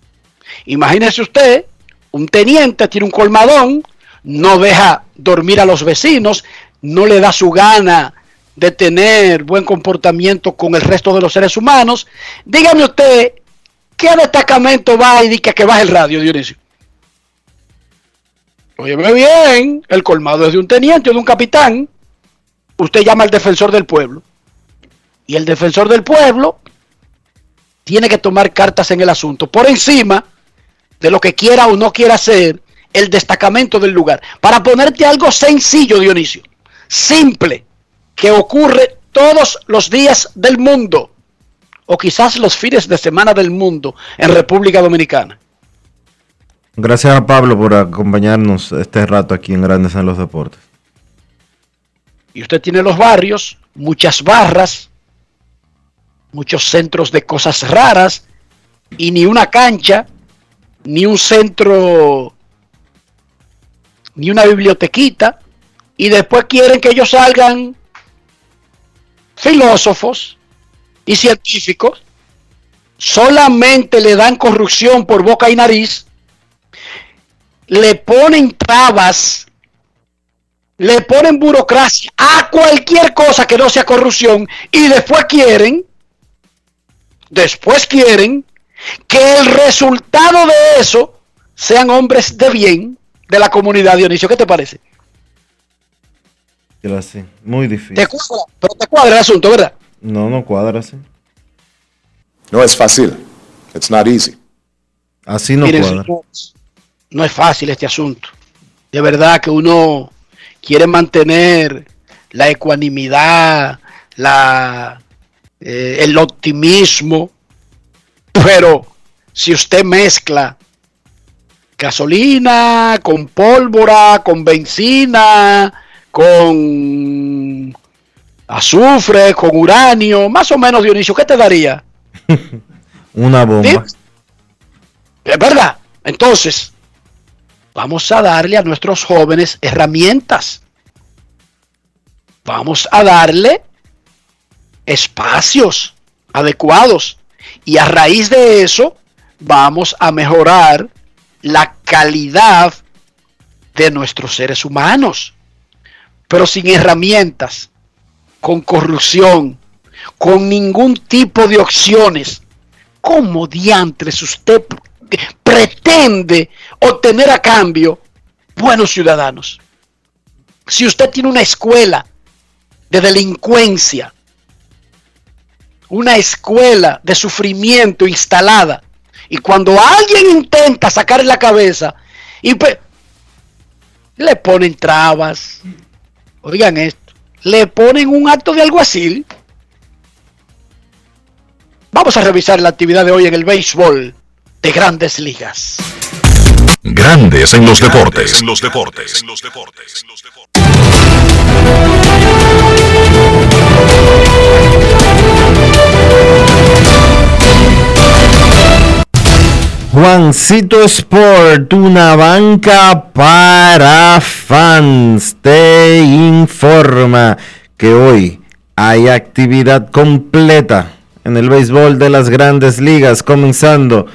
Imagínese usted, un teniente tiene un colmadón, no deja dormir a los vecinos, no le da su gana de tener buen comportamiento con el resto de los seres humanos. Dígame usted, ¿qué destacamento va y dice que baja el radio, Dionisio? Óyeme bien, el colmado es de un teniente o de un capitán. Usted llama al defensor del pueblo. Y el defensor del pueblo tiene que tomar cartas en el asunto, por encima de lo que quiera o no quiera hacer el destacamento del lugar. Para ponerte algo sencillo, Dionisio, simple, que ocurre todos los días del mundo, o quizás los fines de semana del mundo en República Dominicana. Gracias a Pablo por acompañarnos este rato aquí en Grandes en los Deportes. Y usted tiene los barrios, muchas barras, muchos centros de cosas raras, y ni una cancha, ni un centro, ni una bibliotequita, y después quieren que ellos salgan filósofos y científicos, solamente le dan corrupción por boca y nariz, le ponen trabas, le ponen burocracia a cualquier cosa que no sea corrupción y después quieren, después quieren que el resultado de eso sean hombres de bien de la comunidad, Dionisio. ¿Qué te parece? Muy difícil. Te cuadra, pero te cuadra el asunto, ¿verdad? No, no cuadra así. No es fácil. It's not easy. Así no Miren, cuadra. señores, no es fácil este asunto. De verdad que uno quiere mantener la ecuanimidad, la, eh, el optimismo, pero si usted mezcla gasolina con pólvora, con benzina, con azufre, con uranio, más o menos Dionisio, ¿qué te daría? Una bomba. Es verdad. Entonces, vamos a darle a nuestros jóvenes herramientas. Vamos a darle espacios adecuados. Y a raíz de eso, vamos a mejorar la calidad de nuestros seres humanos. Pero sin herramientas, con corrupción, con ningún tipo de opciones, ¿cómo diantres usted pretende obtener a cambio buenos ciudadanos? Si usted tiene una escuela de delincuencia, una escuela de sufrimiento instalada, y cuando alguien intenta sacar la cabeza y pe- le ponen trabas, oigan esto, le ponen un acto de alguacil. Vamos a revisar la actividad de hoy en el béisbol de grandes ligas. Grandes en los deportes. En los deportes. Juancito Sport, una banca para fans, te informa que hoy hay actividad completa en el béisbol de las grandes ligas, comenzando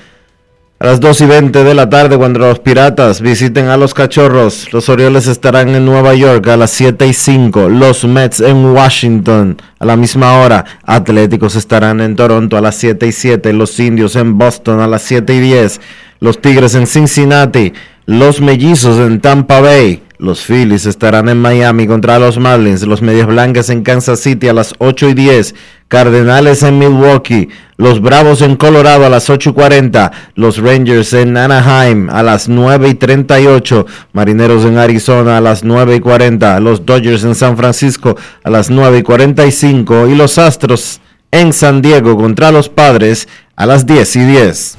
a las 2 y 20 de la tarde cuando los Piratas visiten a los Cachorros. Los Orioles estarán en Nueva York a las 7 y 5. Los Mets en Washington a la misma hora. Atléticos estarán en Toronto a las 7 y 7. Los Indios en Boston a las 7 y 10. Los Tigres en Cincinnati. Los Mellizos en Tampa Bay. Los Phillies estarán en Miami contra los Marlins. Los Medias Blancas en Kansas City a las 8 y 10. Cardenales en Milwaukee. Los Bravos en Colorado a las 8 y 40. Los Rangers en Anaheim a las 9 y 38. Marineros en Arizona a las 9 y 40. Los Dodgers en San Francisco a las 9 y 45. Y los Astros en San Diego contra los Padres a las 10 y 10.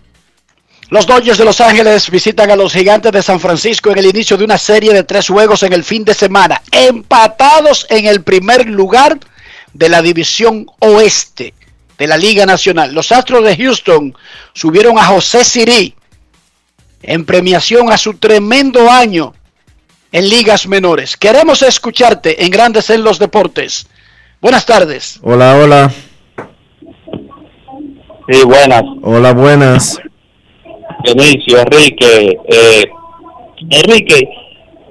Los Dodgers de Los Ángeles visitan a los Gigantes de San Francisco en el inicio de una serie de tres juegos en el fin de semana, empatados en el primer lugar de la división oeste de la Liga Nacional. Los Astros de Houston subieron a José Siri en premiación a su tremendo año en ligas menores. Queremos escucharte en Grandes en los Deportes. Buenas tardes. Hola, hola. Sí, buenas. Hola, buenas. Enrique. Eh, Enrique,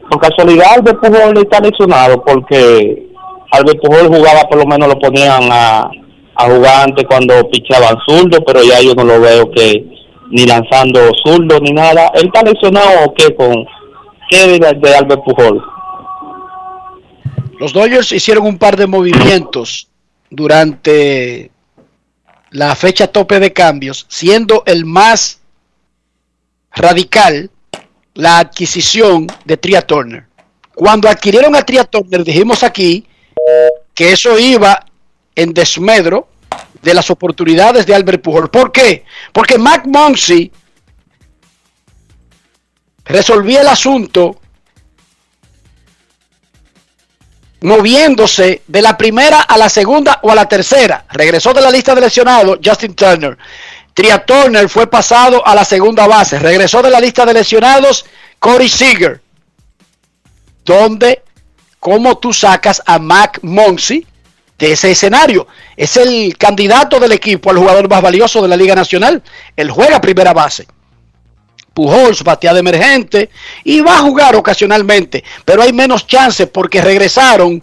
por casualidad Albert Pujol está lesionado porque Albert Pujol jugaba, por lo menos lo ponían a, a jugar antes cuando pichaban zurdo, pero ya yo no lo veo que ni lanzando zurdo ni nada. ¿Él está lesionado o qué con qué de, de Albert Pujol? Los Dodgers hicieron un par de movimientos durante la fecha tope de cambios, siendo el más radical la adquisición de Tria Turner. Cuando adquirieron a Tria Turner, dijimos aquí que eso iba en desmedro de las oportunidades de Albert Pujol. ¿Por qué? Porque Mac Monsi resolvía el asunto moviéndose de la primera a la segunda o a la tercera. Regresó de la lista de lesionados Justin Turner. Tria Turner fue pasado a la segunda base. Regresó de la lista de lesionados Corey Seager. Donde, ¿cómo tú sacas a Mac Monsi de ese escenario? Es el candidato del equipo al jugador más valioso de la Liga Nacional. Él juega primera base. Pujols batea de emergente y va a jugar ocasionalmente, pero hay menos chances porque regresaron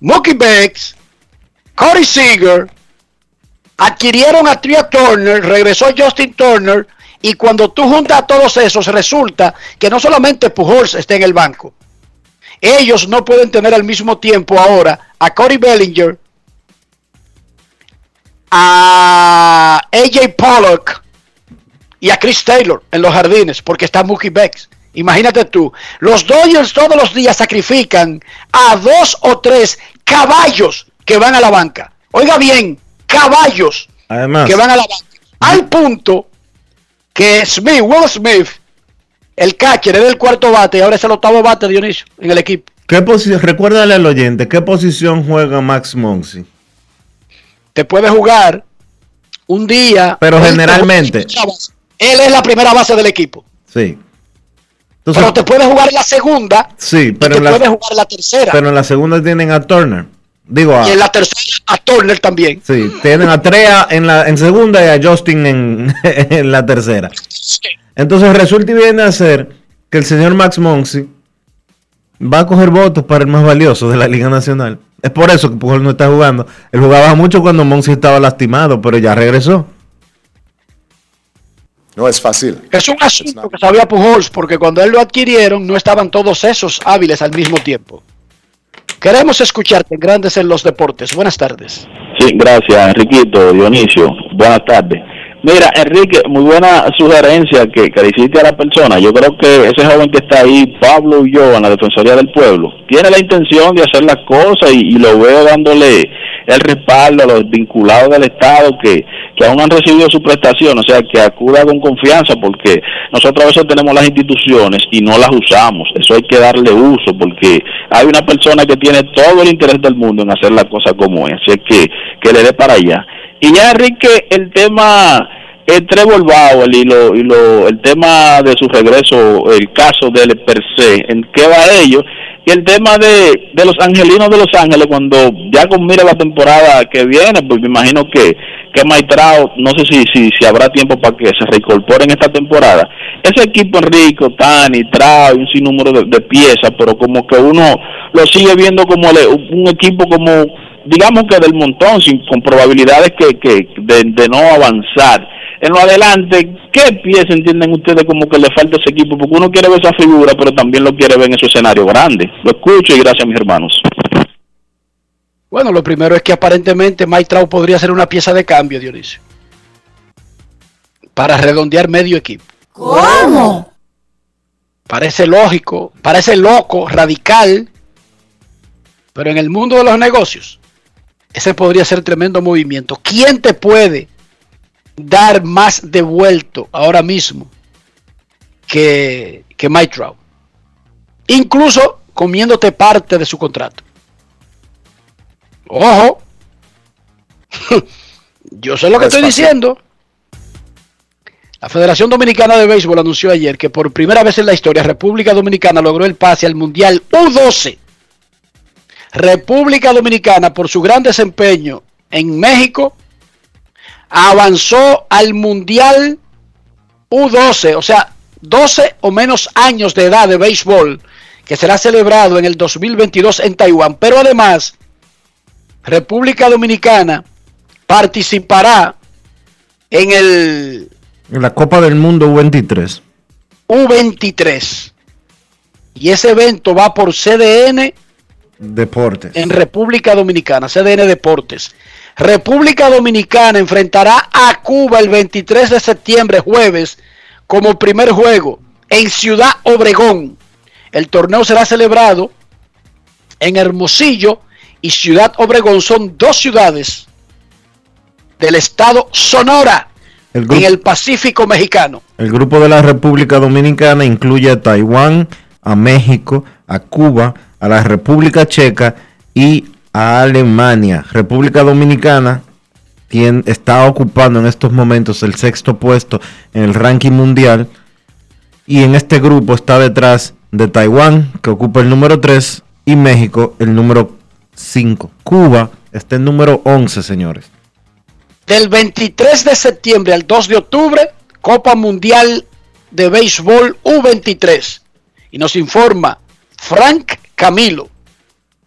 Mookie Becks, Corey Seager, adquirieron a Tria Turner, regresó Justin Turner y cuando tú juntas a todos esos resulta que no solamente Pujols está en el banco, ellos no pueden tener al mismo tiempo ahora a Corey Bellinger, a AJ Pollock y a Chris Taylor en los jardines porque está Mookie Becks. Imagínate tú, los Dodgers todos los días sacrifican a dos o tres caballos que van a la banca. Oiga bien, caballos Además, que van a la banca. Al punto que Smith, Will Smith, el catcher, era el cuarto bate y ahora es el octavo bate, Dionisio, en el equipo. ¿qué posición? Recuérdale al oyente, ¿qué posición juega Max Monsi? Te puede jugar un día. Pero generalmente. Él es la primera base del equipo. Sí. pero te puede jugar en la segunda Sí, y pero te en, la, puede jugar en la tercera. pero en la segunda tienen a Turner. Digo, a, y en la tercera a Turner también. sí, tienen a Trea en, la, en segunda y a Justin en, en la tercera. Entonces resulta y viene a ser que el señor Max Monsi va a coger votos para el más valioso de la Liga Nacional. Es por eso que Pujol no está jugando. Él jugaba mucho cuando Monsi estaba lastimado, pero ya regresó. No es fácil. Es un asunto que sabía Pujols porque cuando él lo adquirieron no estaban todos esos hábiles al mismo tiempo. Queremos escucharte Grandes en los Deportes. Buenas tardes. Sí, gracias, Enriquito, Dionisio. Buenas tardes. Mira, Enrique, muy buena sugerencia que, que le hiciste a la persona. Yo creo que ese joven que está ahí, Pablo y yo, en la Defensoría del Pueblo, tiene la intención de hacer las cosas y, lo veo dándole el respaldo a los vinculados del Estado que, que aún han recibido su prestación, o sea, que acuda con confianza porque nosotros a veces tenemos las instituciones y no las usamos. Eso hay que darle uso porque hay una persona que tiene todo el interés del mundo en hacer las cosas como es, así que que le dé para allá. Y ya Enrique, el tema el Trevor Bauer y, lo, y lo, el tema de su regreso, el caso del per se, ¿en qué va ello? Y el tema de, de los angelinos de Los Ángeles, cuando ya con mira la temporada que viene, pues me imagino que, que Maitrao, no sé si, si, si habrá tiempo para que se reincorpore en esta temporada. Ese equipo Enrico, Tani, Trao un sinnúmero de, de piezas, pero como que uno lo sigue viendo como el- un equipo como digamos que del montón, sin, con probabilidades que, que de, de no avanzar. En lo adelante, ¿qué pieza entienden ustedes como que le falta a ese equipo? Porque uno quiere ver esa figura, pero también lo quiere ver en su escenario grande. Lo escucho y gracias, mis hermanos. Bueno, lo primero es que aparentemente Mike Trout podría ser una pieza de cambio, Dionisio. Para redondear medio equipo. ¿Cómo? Parece lógico, parece loco, radical, pero en el mundo de los negocios, ese podría ser tremendo movimiento. ¿Quién te puede dar más devuelto ahora mismo que, que Mike Trout? Incluso comiéndote parte de su contrato. Ojo, yo sé lo que Es estoy fácil. diciendo. La Federación Dominicana de Béisbol anunció ayer que por primera vez en la historia República Dominicana logró el pase al Mundial U12. República Dominicana, por su gran desempeño en México, avanzó al Mundial U12, o sea, 12 o menos años de edad de béisbol, que será celebrado en el 2022 en Taiwán. Pero además, República Dominicana participará en el En la Copa del Mundo U23. U23. Y ese evento va por CDN Deportes. en República Dominicana, CDN Deportes. República Dominicana enfrentará a Cuba el 23 de septiembre, jueves, como primer juego en Ciudad Obregón. El torneo será celebrado en Hermosillo y Ciudad Obregón. Son dos ciudades del estado Sonora El en el Pacífico mexicano. el grupo de la República Dominicana incluye a Taiwán, a México, a Cuba, a la República Checa y a Alemania. República Dominicana tien- está ocupando en estos momentos el sexto puesto en el ranking mundial y en este grupo está detrás de Taiwán, que ocupa el número 3, y México el número 5. Cuba está en número 11, señores. Del 23 de septiembre al 2 de octubre, Copa Mundial de Béisbol U23. Y nos informa Frank Camilo,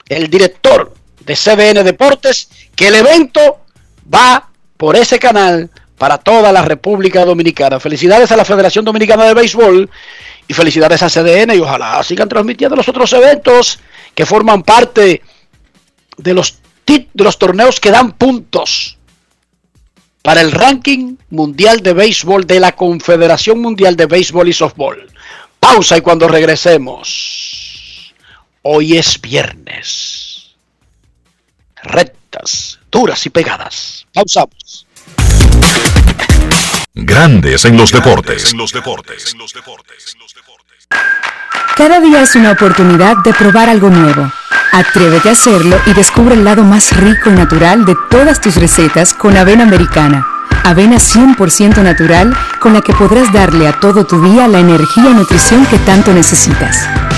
el director de CBN Deportes, que el evento va por ese canal para toda la República Dominicana. Felicidades a la Federación Dominicana de Béisbol y felicidades a CDN y ojalá sigan transmitiendo los otros eventos que forman parte de los, de los torneos que dan puntos para el ranking mundial de béisbol de la Confederación Mundial de Béisbol y Softball. Pausa y cuando regresemos. Hoy es viernes. Rectas, duras y pegadas. Pausamos. Grandes en los deportes. Cada día es una oportunidad de probar algo nuevo. Atrévete a hacerlo y descubre el lado más rico y natural de todas tus recetas con avena americana. Avena 100% natural con la que podrás darle a todo tu día la energía y nutrición que tanto necesitas.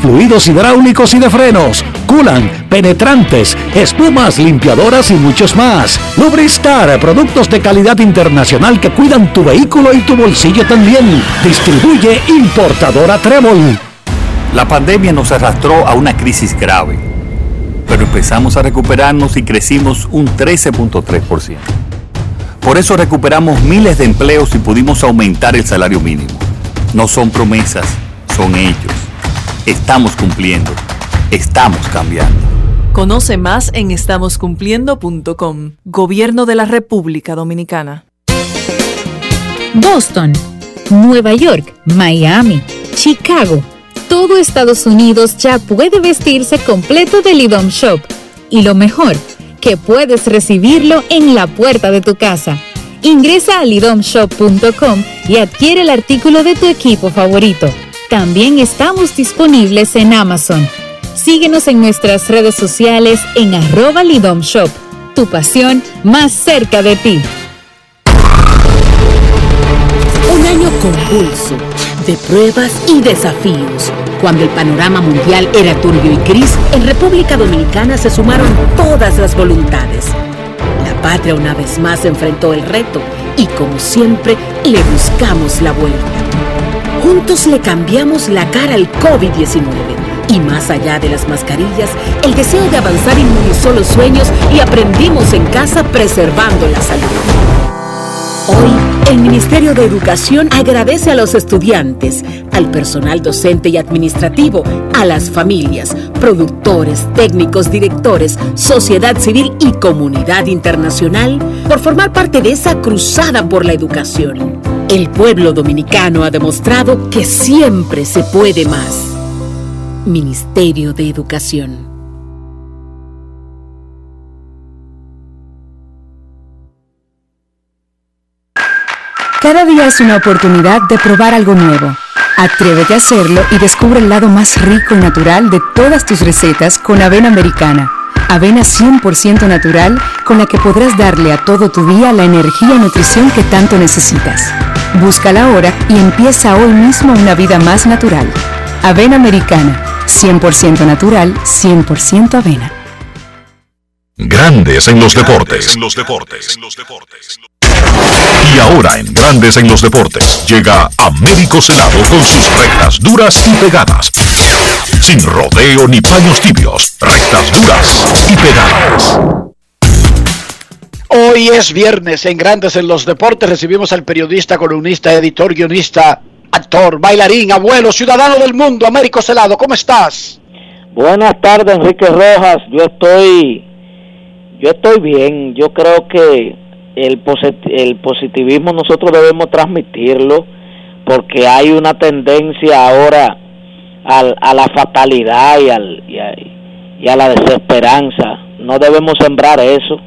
fluidos hidráulicos y de frenos, culan, penetrantes, espumas, limpiadoras y muchos más. Lubristar, productos de calidad internacional que cuidan tu vehículo y tu bolsillo también. Distribuye importadora Trébol. La pandemia nos arrastró a una crisis grave, pero empezamos a recuperarnos y crecimos un 13.3%. Por eso recuperamos miles de empleos y pudimos aumentar el salario mínimo. No son promesas, son hechos. Estamos cumpliendo, estamos cambiando. Conoce más en estamoscumpliendo.com. Gobierno de la República Dominicana. Boston, Nueva York, Miami, Chicago. Todo Estados Unidos ya puede vestirse completo del IDOM Shop. Y lo mejor, que puedes recibirlo en la puerta de tu casa. Ingresa a lidomshop.com y adquiere el artículo de tu equipo favorito. También estamos disponibles en Amazon. Síguenos en nuestras redes sociales en arroba lidomshop. Tu pasión más cerca de ti. Un año convulso de pruebas y desafíos. Cuando el panorama mundial era turbio y gris, en República Dominicana se sumaron todas las voluntades. La patria una vez más enfrentó el reto y como siempre le buscamos la vuelta. Juntos le cambiamos la cara al COVID-19 y más allá de las mascarillas, el deseo de avanzar inmunizó los sueños y aprendimos en casa preservando la salud. Hoy, el Ministerio de Educación agradece a los estudiantes, al personal docente y administrativo, a las familias, productores, técnicos, directores, sociedad civil y comunidad internacional por formar parte de esa cruzada por la educación. El pueblo dominicano ha demostrado que siempre se puede más. Ministerio de Educación. Cada día es una oportunidad de probar algo nuevo. Atrévete a hacerlo y descubre el lado más rico y natural de todas tus recetas con avena americana. Avena 100% natural con la que podrás darle a todo tu día la energía y nutrición que tanto necesitas. Búscala ahora y empieza hoy mismo una vida más natural. Avena americana, 100% natural, 100% avena. Grandes en los deportes. los deportes. Y ahora en Grandes en los deportes llega Américo Celado con sus rectas duras y pegadas. Sin rodeo ni paños tibios, rectas duras y pegadas. Hoy es viernes en Grandes en los Deportes. Recibimos al periodista, columnista, editor, guionista, actor, bailarín, abuelo, ciudadano del mundo, Américo Celado. ¿Cómo estás? Buenas tardes, Enrique Rojas. Yo estoy, yo estoy bien. Yo creo que el, posit- el positivismo nosotros debemos transmitirlo porque hay una tendencia ahora al- a la fatalidad y, al, y, a, y a la desesperanza. No debemos sembrar eso.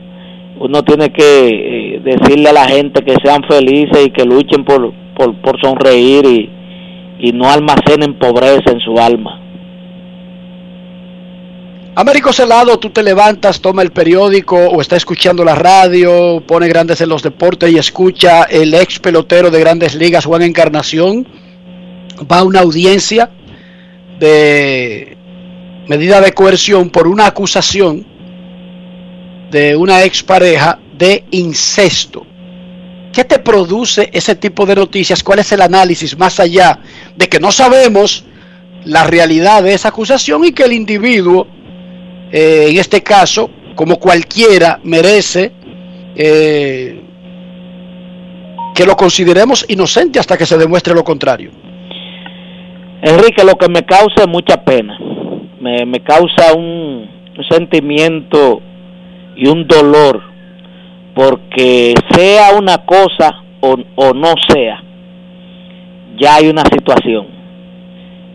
Uno tiene que eh, decirle a la gente que sean felices y que luchen por, por, por sonreír y, y no almacenen pobreza en su alma. Américo Celado, tú te levantas, toma el periódico o está escuchando la radio, pone Grandes en los Deportes y escucha el ex pelotero de Grandes Ligas, Juan Encarnación, va a una audiencia de medida de coerción por una acusación de una expareja de incesto. ¿Qué te produce ese tipo de noticias? ¿Cuál es el análisis más allá de que no sabemos la realidad de esa acusación y que el individuo, eh, en este caso, como cualquiera, merece eh, que lo consideremos inocente hasta que se demuestre lo contrario? Enrique, lo que me causa es mucha pena. Me, me causa un, un sentimiento y un dolor porque sea una cosa o, o no sea, ya hay una situación.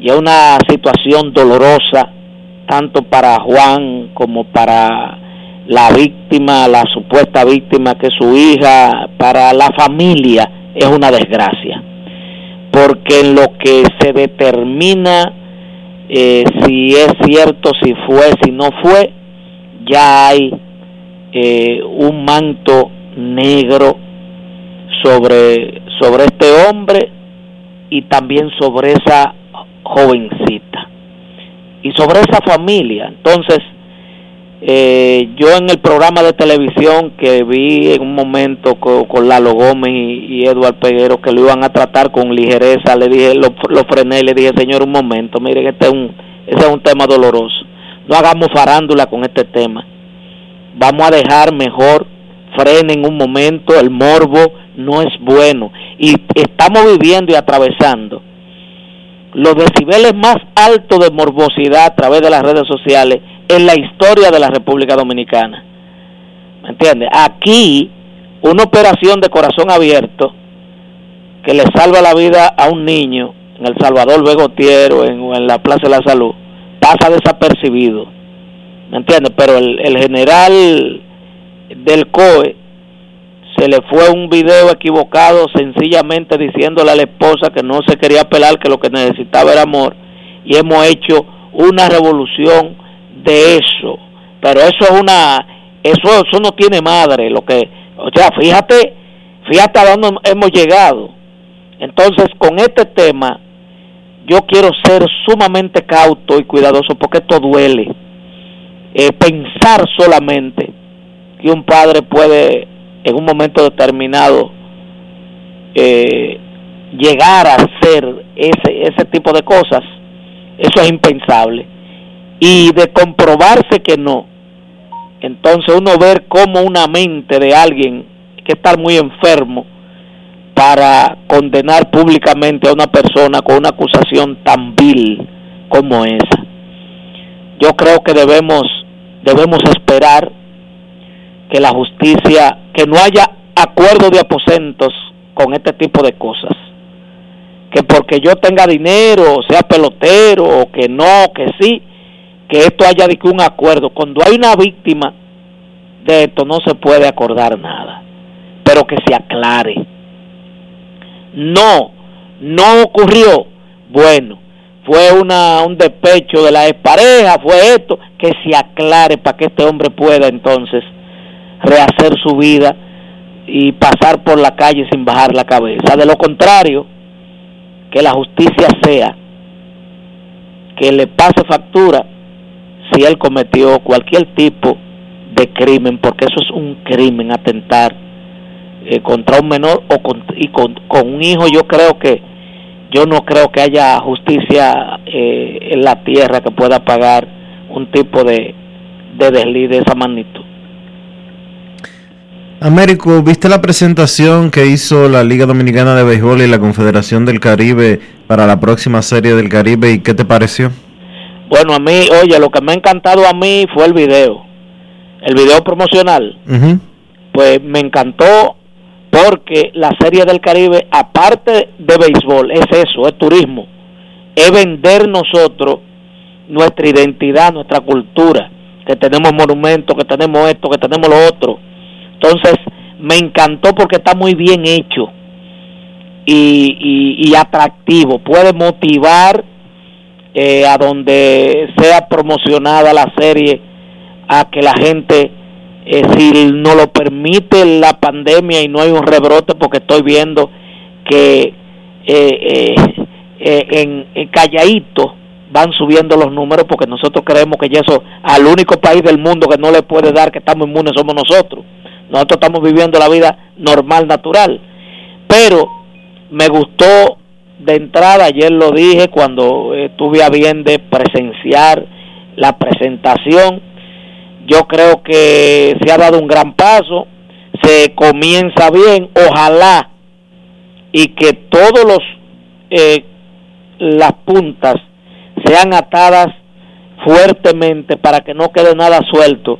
Y es una situación dolorosa tanto para Juan como para la víctima, la supuesta víctima que es su hija, para la familia es una desgracia. Porque en lo que se determina eh, si es cierto, si fue, si no fue, ya hay eh, un manto negro sobre, sobre este hombre y también sobre esa jovencita y sobre esa familia. Entonces, eh, yo en el programa de televisión que vi en un momento con, con Lalo Gómez y, y Eduard Peguero que lo iban a tratar con ligereza, le dije, lo, lo frené y le dije, señor, un momento, mire que este es un, ese es un tema doloroso. No hagamos farándula con este tema. Vamos a dejar mejor, frenen un momento, el morbo no es bueno. Y estamos viviendo y atravesando los decibeles más altos de morbosidad a través de las redes sociales en la historia de la República Dominicana. ¿Me entiendes? Aquí, una operación de corazón abierto que le salva la vida a un niño en El Salvador Begotiero, en, en la Plaza de la Salud, pasa desapercibido. ¿Me entiendes? Pero el, el general del COE se le fue un video equivocado sencillamente diciéndole a la esposa que no se quería pelar, que lo que necesitaba era amor, y hemos hecho una revolución de eso. Pero eso es una, eso, eso no tiene madre, lo que, o sea, fíjate, fíjate a dónde hemos llegado. Entonces, con este tema, yo quiero ser sumamente cauto y cuidadoso porque esto duele. Eh, pensar solamente que un padre puede en un momento determinado eh, llegar a hacer ese, ese tipo de cosas, eso es impensable. Y de comprobarse que no, entonces uno ver cómo una mente de alguien que está muy enfermo para condenar públicamente a una persona con una acusación tan vil como esa. Yo creo que debemos debemos esperar que la justicia, que no haya acuerdo de aposentos con este tipo de cosas. Que porque yo tenga dinero, sea pelotero, o que no, que sí, que esto haya de un acuerdo. Cuando hay una víctima de esto no se puede acordar nada, pero que se aclare, No, no ocurrió. Bueno, fue una, un despecho de la expareja, fue esto, que se aclare para que este hombre pueda entonces rehacer su vida y pasar por la calle sin bajar la cabeza. De lo contrario, que la justicia sea que le pase factura si él cometió cualquier tipo de crimen, porque eso es un crimen, atentar eh, contra un menor o con, y con, con, un hijo. Yo creo que yo no creo que haya justicia eh, en la tierra que pueda pagar un tipo de, de desliz de esa magnitud. Américo, ¿viste la presentación que hizo la Liga Dominicana de Béisbol y la Confederación del Caribe para la próxima serie del Caribe y qué te pareció? Bueno, a mí, oye, lo que me ha encantado a mí fue el video, el video promocional. Pues me encantó porque la serie del Caribe, aparte de béisbol, es eso, es turismo, es vender nosotros nuestra identidad, nuestra cultura, que tenemos monumentos, que tenemos esto, que tenemos lo otro. Entonces, me encantó porque está muy bien hecho y, atractivo. Puede motivar eh, a donde sea promocionada la serie a que la gente, eh, si no lo permite la pandemia y no hay un rebrote, porque estoy viendo que eh, en, en Calladito van subiendo los números porque nosotros creemos que ya eso al único país del mundo que no le puede dar que estamos inmunes somos nosotros. Nosotros estamos viviendo la vida normal, natural. Pero me gustó de entrada, ayer lo dije cuando estuve a bien de presenciar la presentación. Yo creo que se ha dado un gran paso, se comienza bien, ojalá y que todos los eh, las puntas sean atadas fuertemente para que no quede nada suelto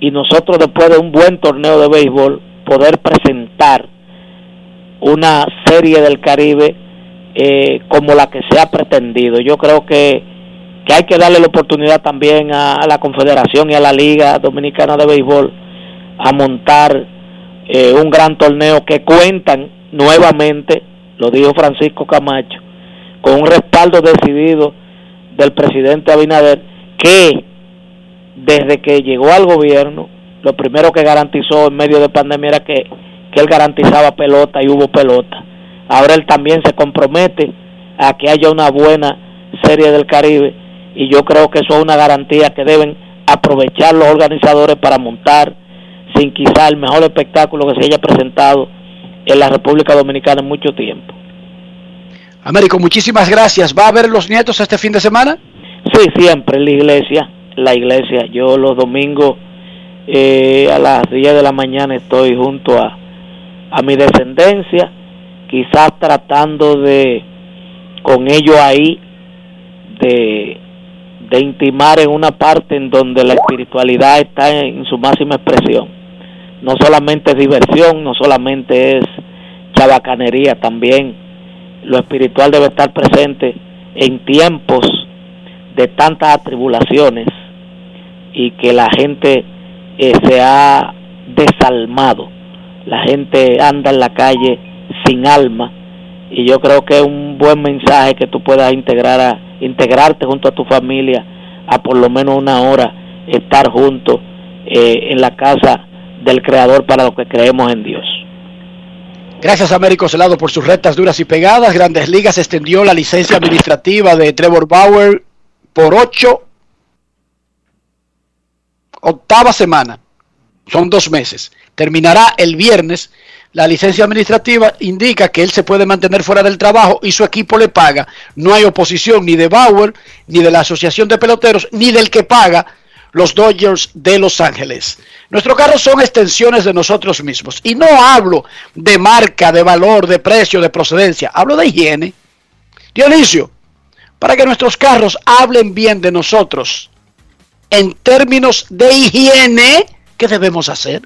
y nosotros después de un buen torneo de béisbol poder presentar una serie del Caribe eh, como la que se ha pretendido. Yo creo que, que hay que darle la oportunidad también a, la Confederación y a la Liga Dominicana de Béisbol a montar eh, un gran torneo que cuentan nuevamente, lo dijo Francisco Camacho, con un respaldo decidido del presidente Abinader que desde que llegó al gobierno, lo primero que garantizó en medio de pandemia era que, que él garantizaba pelota y hubo pelota. Ahora él también se compromete a que haya una buena serie del Caribe y yo creo que eso es una garantía que deben aprovechar los organizadores para montar sin quizá el mejor espectáculo que se haya presentado en la República Dominicana en mucho tiempo. Américo, muchísimas gracias. ¿Va a ver los nietos este fin de semana? Sí, siempre en la iglesia la iglesia. Yo los domingos eh, a las 10 de la mañana estoy junto a, a mi descendencia, quizás tratando de, con ellos ahí, de, de intimar en una parte en donde la espiritualidad está en su máxima expresión. No solamente es diversión, no solamente es chabacanería, también lo espiritual debe estar presente en tiempos de tantas atribulaciones y que la gente eh, se ha desalmado. La gente anda en la calle sin alma y yo creo que es un buen mensaje que tú puedas integrar a, integrarte junto a tu familia a por lo menos una hora estar juntos eh, en la casa del Creador para lo que creemos en Dios. Gracias Américo Celado por sus rectas duras y pegadas. Grandes Ligas extendió la licencia administrativa de Trevor Bauer por ocho octava semana, son dos meses, terminará el viernes. La licencia administrativa indica que él se puede mantener fuera del trabajo y su equipo le paga. No hay oposición ni de Bauer, ni de la Asociación de Peloteros, ni del que paga los Dodgers de Los Ángeles. Nuestros carros son extensiones de nosotros mismos. Y no hablo de marca, de valor, de precio, de procedencia. Hablo de higiene. Dionisio, para que nuestros carros hablen bien de nosotros, en términos de higiene, ¿qué debemos hacer?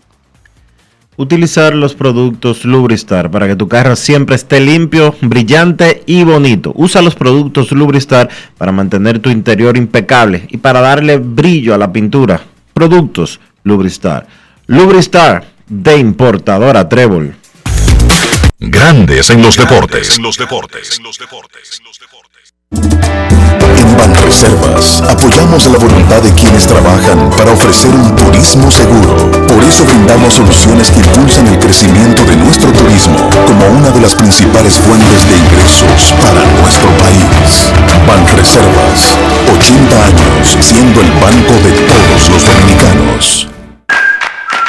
Utilizar los productos Lubristar para que tu carro siempre esté limpio, brillante y bonito. Usa los productos Lubristar para mantener tu interior impecable y para darle brillo a la pintura. Productos Lubristar. Lubristar de importadora Trébol. Grandes en los deportes. En los deportes. En Banreservas apoyamos la voluntad de quienes trabajan para ofrecer un turismo seguro. Por eso brindamos soluciones que impulsan el crecimiento de nuestro turismo como una de las principales fuentes de ingresos para nuestro país. Banreservas, 80 años siendo el banco de todos los dominicanos.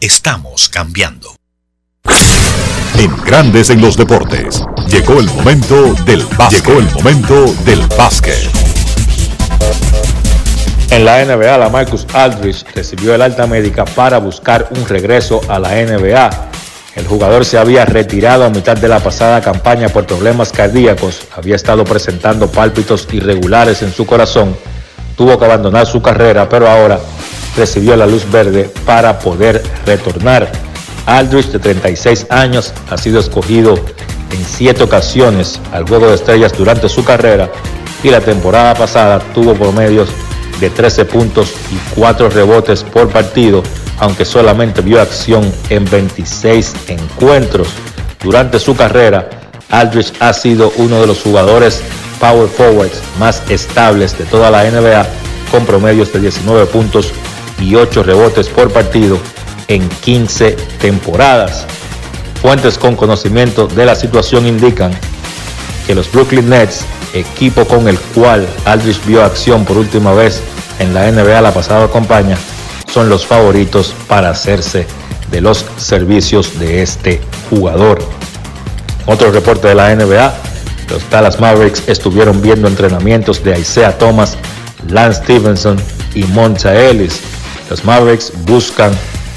Estamos cambiando. En Grandes en los deportes. Llegó el momento del básquet. Llegó el momento del básquet. En la NBA, la Marcus Aldridge recibió el alta médica para buscar un regreso a la NBA. El jugador se había retirado a mitad de la pasada campaña por problemas cardíacos, había estado presentando pálpitos irregulares en su corazón, tuvo que abandonar su carrera, pero ahora recibió la luz verde para poder retornar. Aldridge, de 36 años, ha sido escogido en siete ocasiones al Juego de Estrellas durante su carrera y la temporada pasada tuvo promedios de 13 puntos y 4 rebotes por partido, aunque solamente vio acción en 26 encuentros. Durante su carrera, Aldridge ha sido uno de los jugadores power forwards más estables de toda la NBA, con promedios de 19 puntos y 8 rebotes por partido en 15 temporadas. Fuentes con conocimiento de la situación indican que los Brooklyn Nets, equipo con el cual Aldridge vio acción por última vez en la NBA la pasada campaña, son los favoritos para hacerse de los servicios de este jugador. Otro reporte de la NBA, los Dallas Mavericks estuvieron viendo entrenamientos de Isaiah Thomas, Lance Stevenson y Monta Ellis. Los Mavericks buscan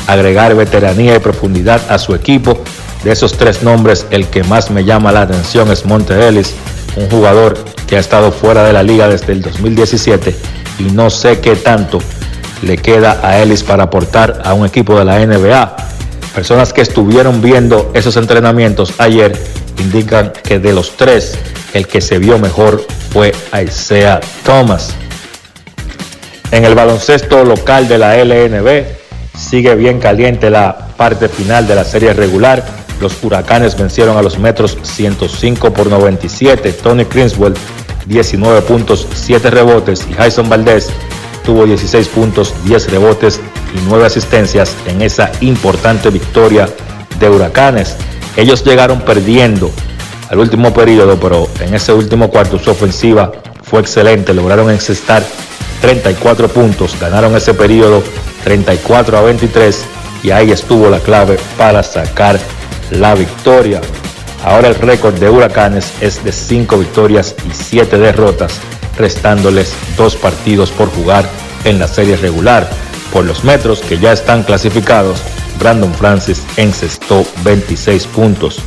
agregar veteranía y profundidad a su equipo. De esos tres nombres, el que más me llama la atención es Monte Ellis, un jugador que ha estado fuera de la liga desde el 2017 y no sé qué tanto le queda a Ellis para aportar a un equipo de la NBA. Personas que estuvieron viendo esos entrenamientos ayer indican que de los tres, el que se vio mejor fue Isaiah Thomas. En el baloncesto local de la LNB sigue bien caliente la parte final de la serie regular. Los huracanes vencieron a los metros 105 por 97. Tony Criswell 19 puntos, 7 rebotes y Jason Valdez tuvo 16 puntos, 10 rebotes y 9 asistencias en esa importante victoria de Huracanes. Ellos llegaron perdiendo al último periodo, pero en ese último cuarto su ofensiva fue excelente. Lograron encestar 34 puntos, ganaron ese periodo 34 a 23 y ahí estuvo la clave para sacar la victoria. Ahora el récord de Huracanes es de 5 victorias y 7 derrotas, restándoles dos partidos por jugar en la serie regular. Por los metros que ya están clasificados, Brandon Francis encestó 26 puntos.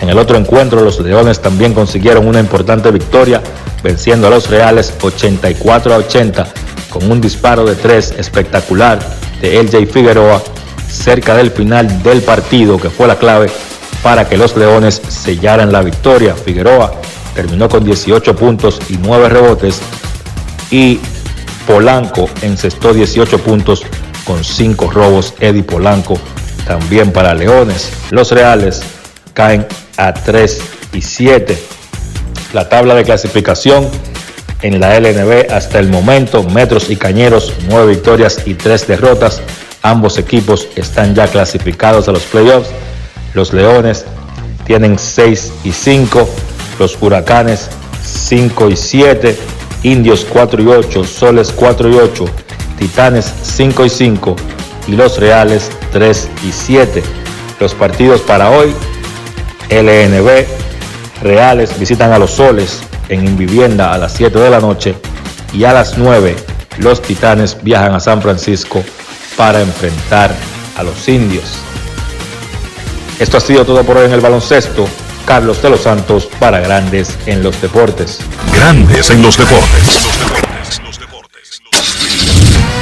En el otro encuentro, los Leones también consiguieron una importante victoria, venciendo a los Reales 84 a 80 con un disparo de tres espectacular de LJ Figueroa cerca del final del partido, que fue la clave para que los Leones sellaran la victoria. Figueroa terminó con 18 puntos y 9 rebotes y Polanco encestó 18 puntos con 5 robos. Eddie Polanco también para Leones. Los Reales caen a 3 y 7. La tabla de clasificación en la LNB hasta el momento, Metros y Cañeros, 9 victorias y 3 derrotas. Ambos equipos están ya clasificados a los playoffs. Los Leones tienen 6 y 5, los Huracanes 5 y 7, Indios 4 y 8, Soles 4 y 8, Titanes 5 y 5 y los Reales 3 y 7. Los partidos para hoy, LNB, Reales visitan a los Soles en Invivienda a las 7 de la noche y a las 9 los Titanes viajan a San Francisco para enfrentar a los Indios. Esto ha sido todo por hoy en el baloncesto. Carlos de los Santos para Grandes en los Deportes. Grandes en los deportes.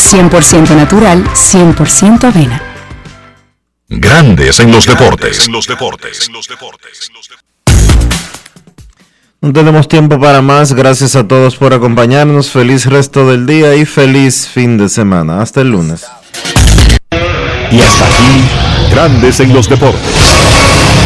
100% natural, 100% avena. Grandes en los deportes. No tenemos tiempo para más. Gracias a todos por acompañarnos. Feliz resto del día y feliz fin de semana. Hasta el lunes. Y hasta aquí, Grandes en los deportes.